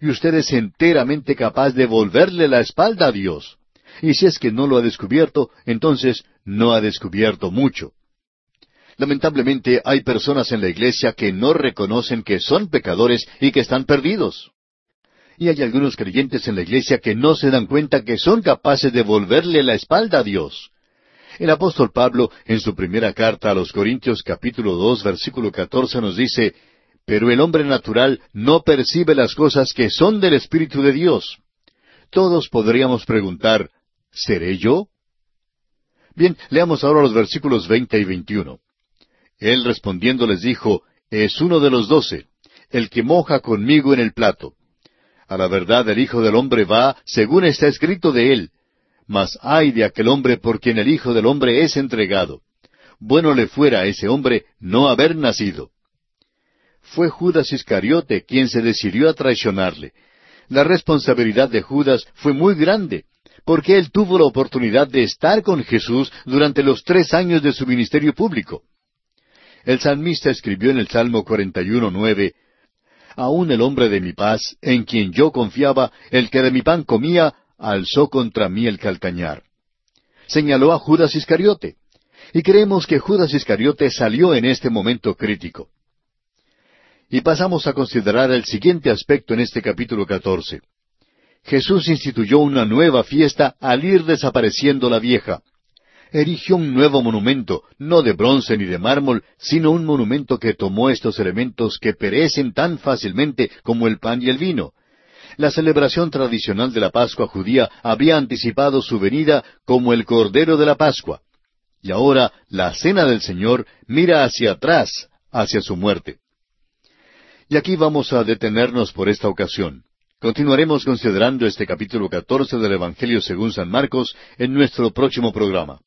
Y usted es enteramente capaz de volverle la espalda a Dios. Y si es que no lo ha descubierto, entonces no ha descubierto mucho. Lamentablemente hay personas en la iglesia que no reconocen que son pecadores y que están perdidos. Y hay algunos creyentes en la iglesia que no se dan cuenta que son capaces de volverle la espalda a Dios. El apóstol Pablo, en su primera carta a los Corintios capítulo dos versículo catorce nos dice, Pero el hombre natural no percibe las cosas que son del Espíritu de Dios. Todos podríamos preguntar, ¿seré yo? Bien, leamos ahora los versículos veinte y veintiuno. Él respondiendo les dijo, Es uno de los doce, el que moja conmigo en el plato. A la verdad el Hijo del Hombre va, según está escrito de él, mas ay de aquel hombre por quien el Hijo del Hombre es entregado. Bueno le fuera a ese hombre no haber nacido. Fue Judas Iscariote quien se decidió a traicionarle. La responsabilidad de Judas fue muy grande, porque él tuvo la oportunidad de estar con Jesús durante los tres años de su ministerio público. El salmista escribió en el Salmo 41.9, Aún el hombre de mi paz, en quien yo confiaba, el que de mi pan comía, alzó contra mí el calcañar. Señaló a Judas Iscariote. Y creemos que Judas Iscariote salió en este momento crítico. Y pasamos a considerar el siguiente aspecto en este capítulo 14. Jesús instituyó una nueva fiesta al ir desapareciendo la vieja. Erigió un nuevo monumento, no de bronce ni de mármol, sino un monumento que tomó estos elementos que perecen tan fácilmente como el pan y el vino, la celebración tradicional de la Pascua judía había anticipado su venida como el Cordero de la Pascua. Y ahora la Cena del Señor mira hacia atrás, hacia su muerte. Y aquí vamos a detenernos por esta ocasión. Continuaremos considerando este capítulo 14 del Evangelio según San Marcos en nuestro próximo programa.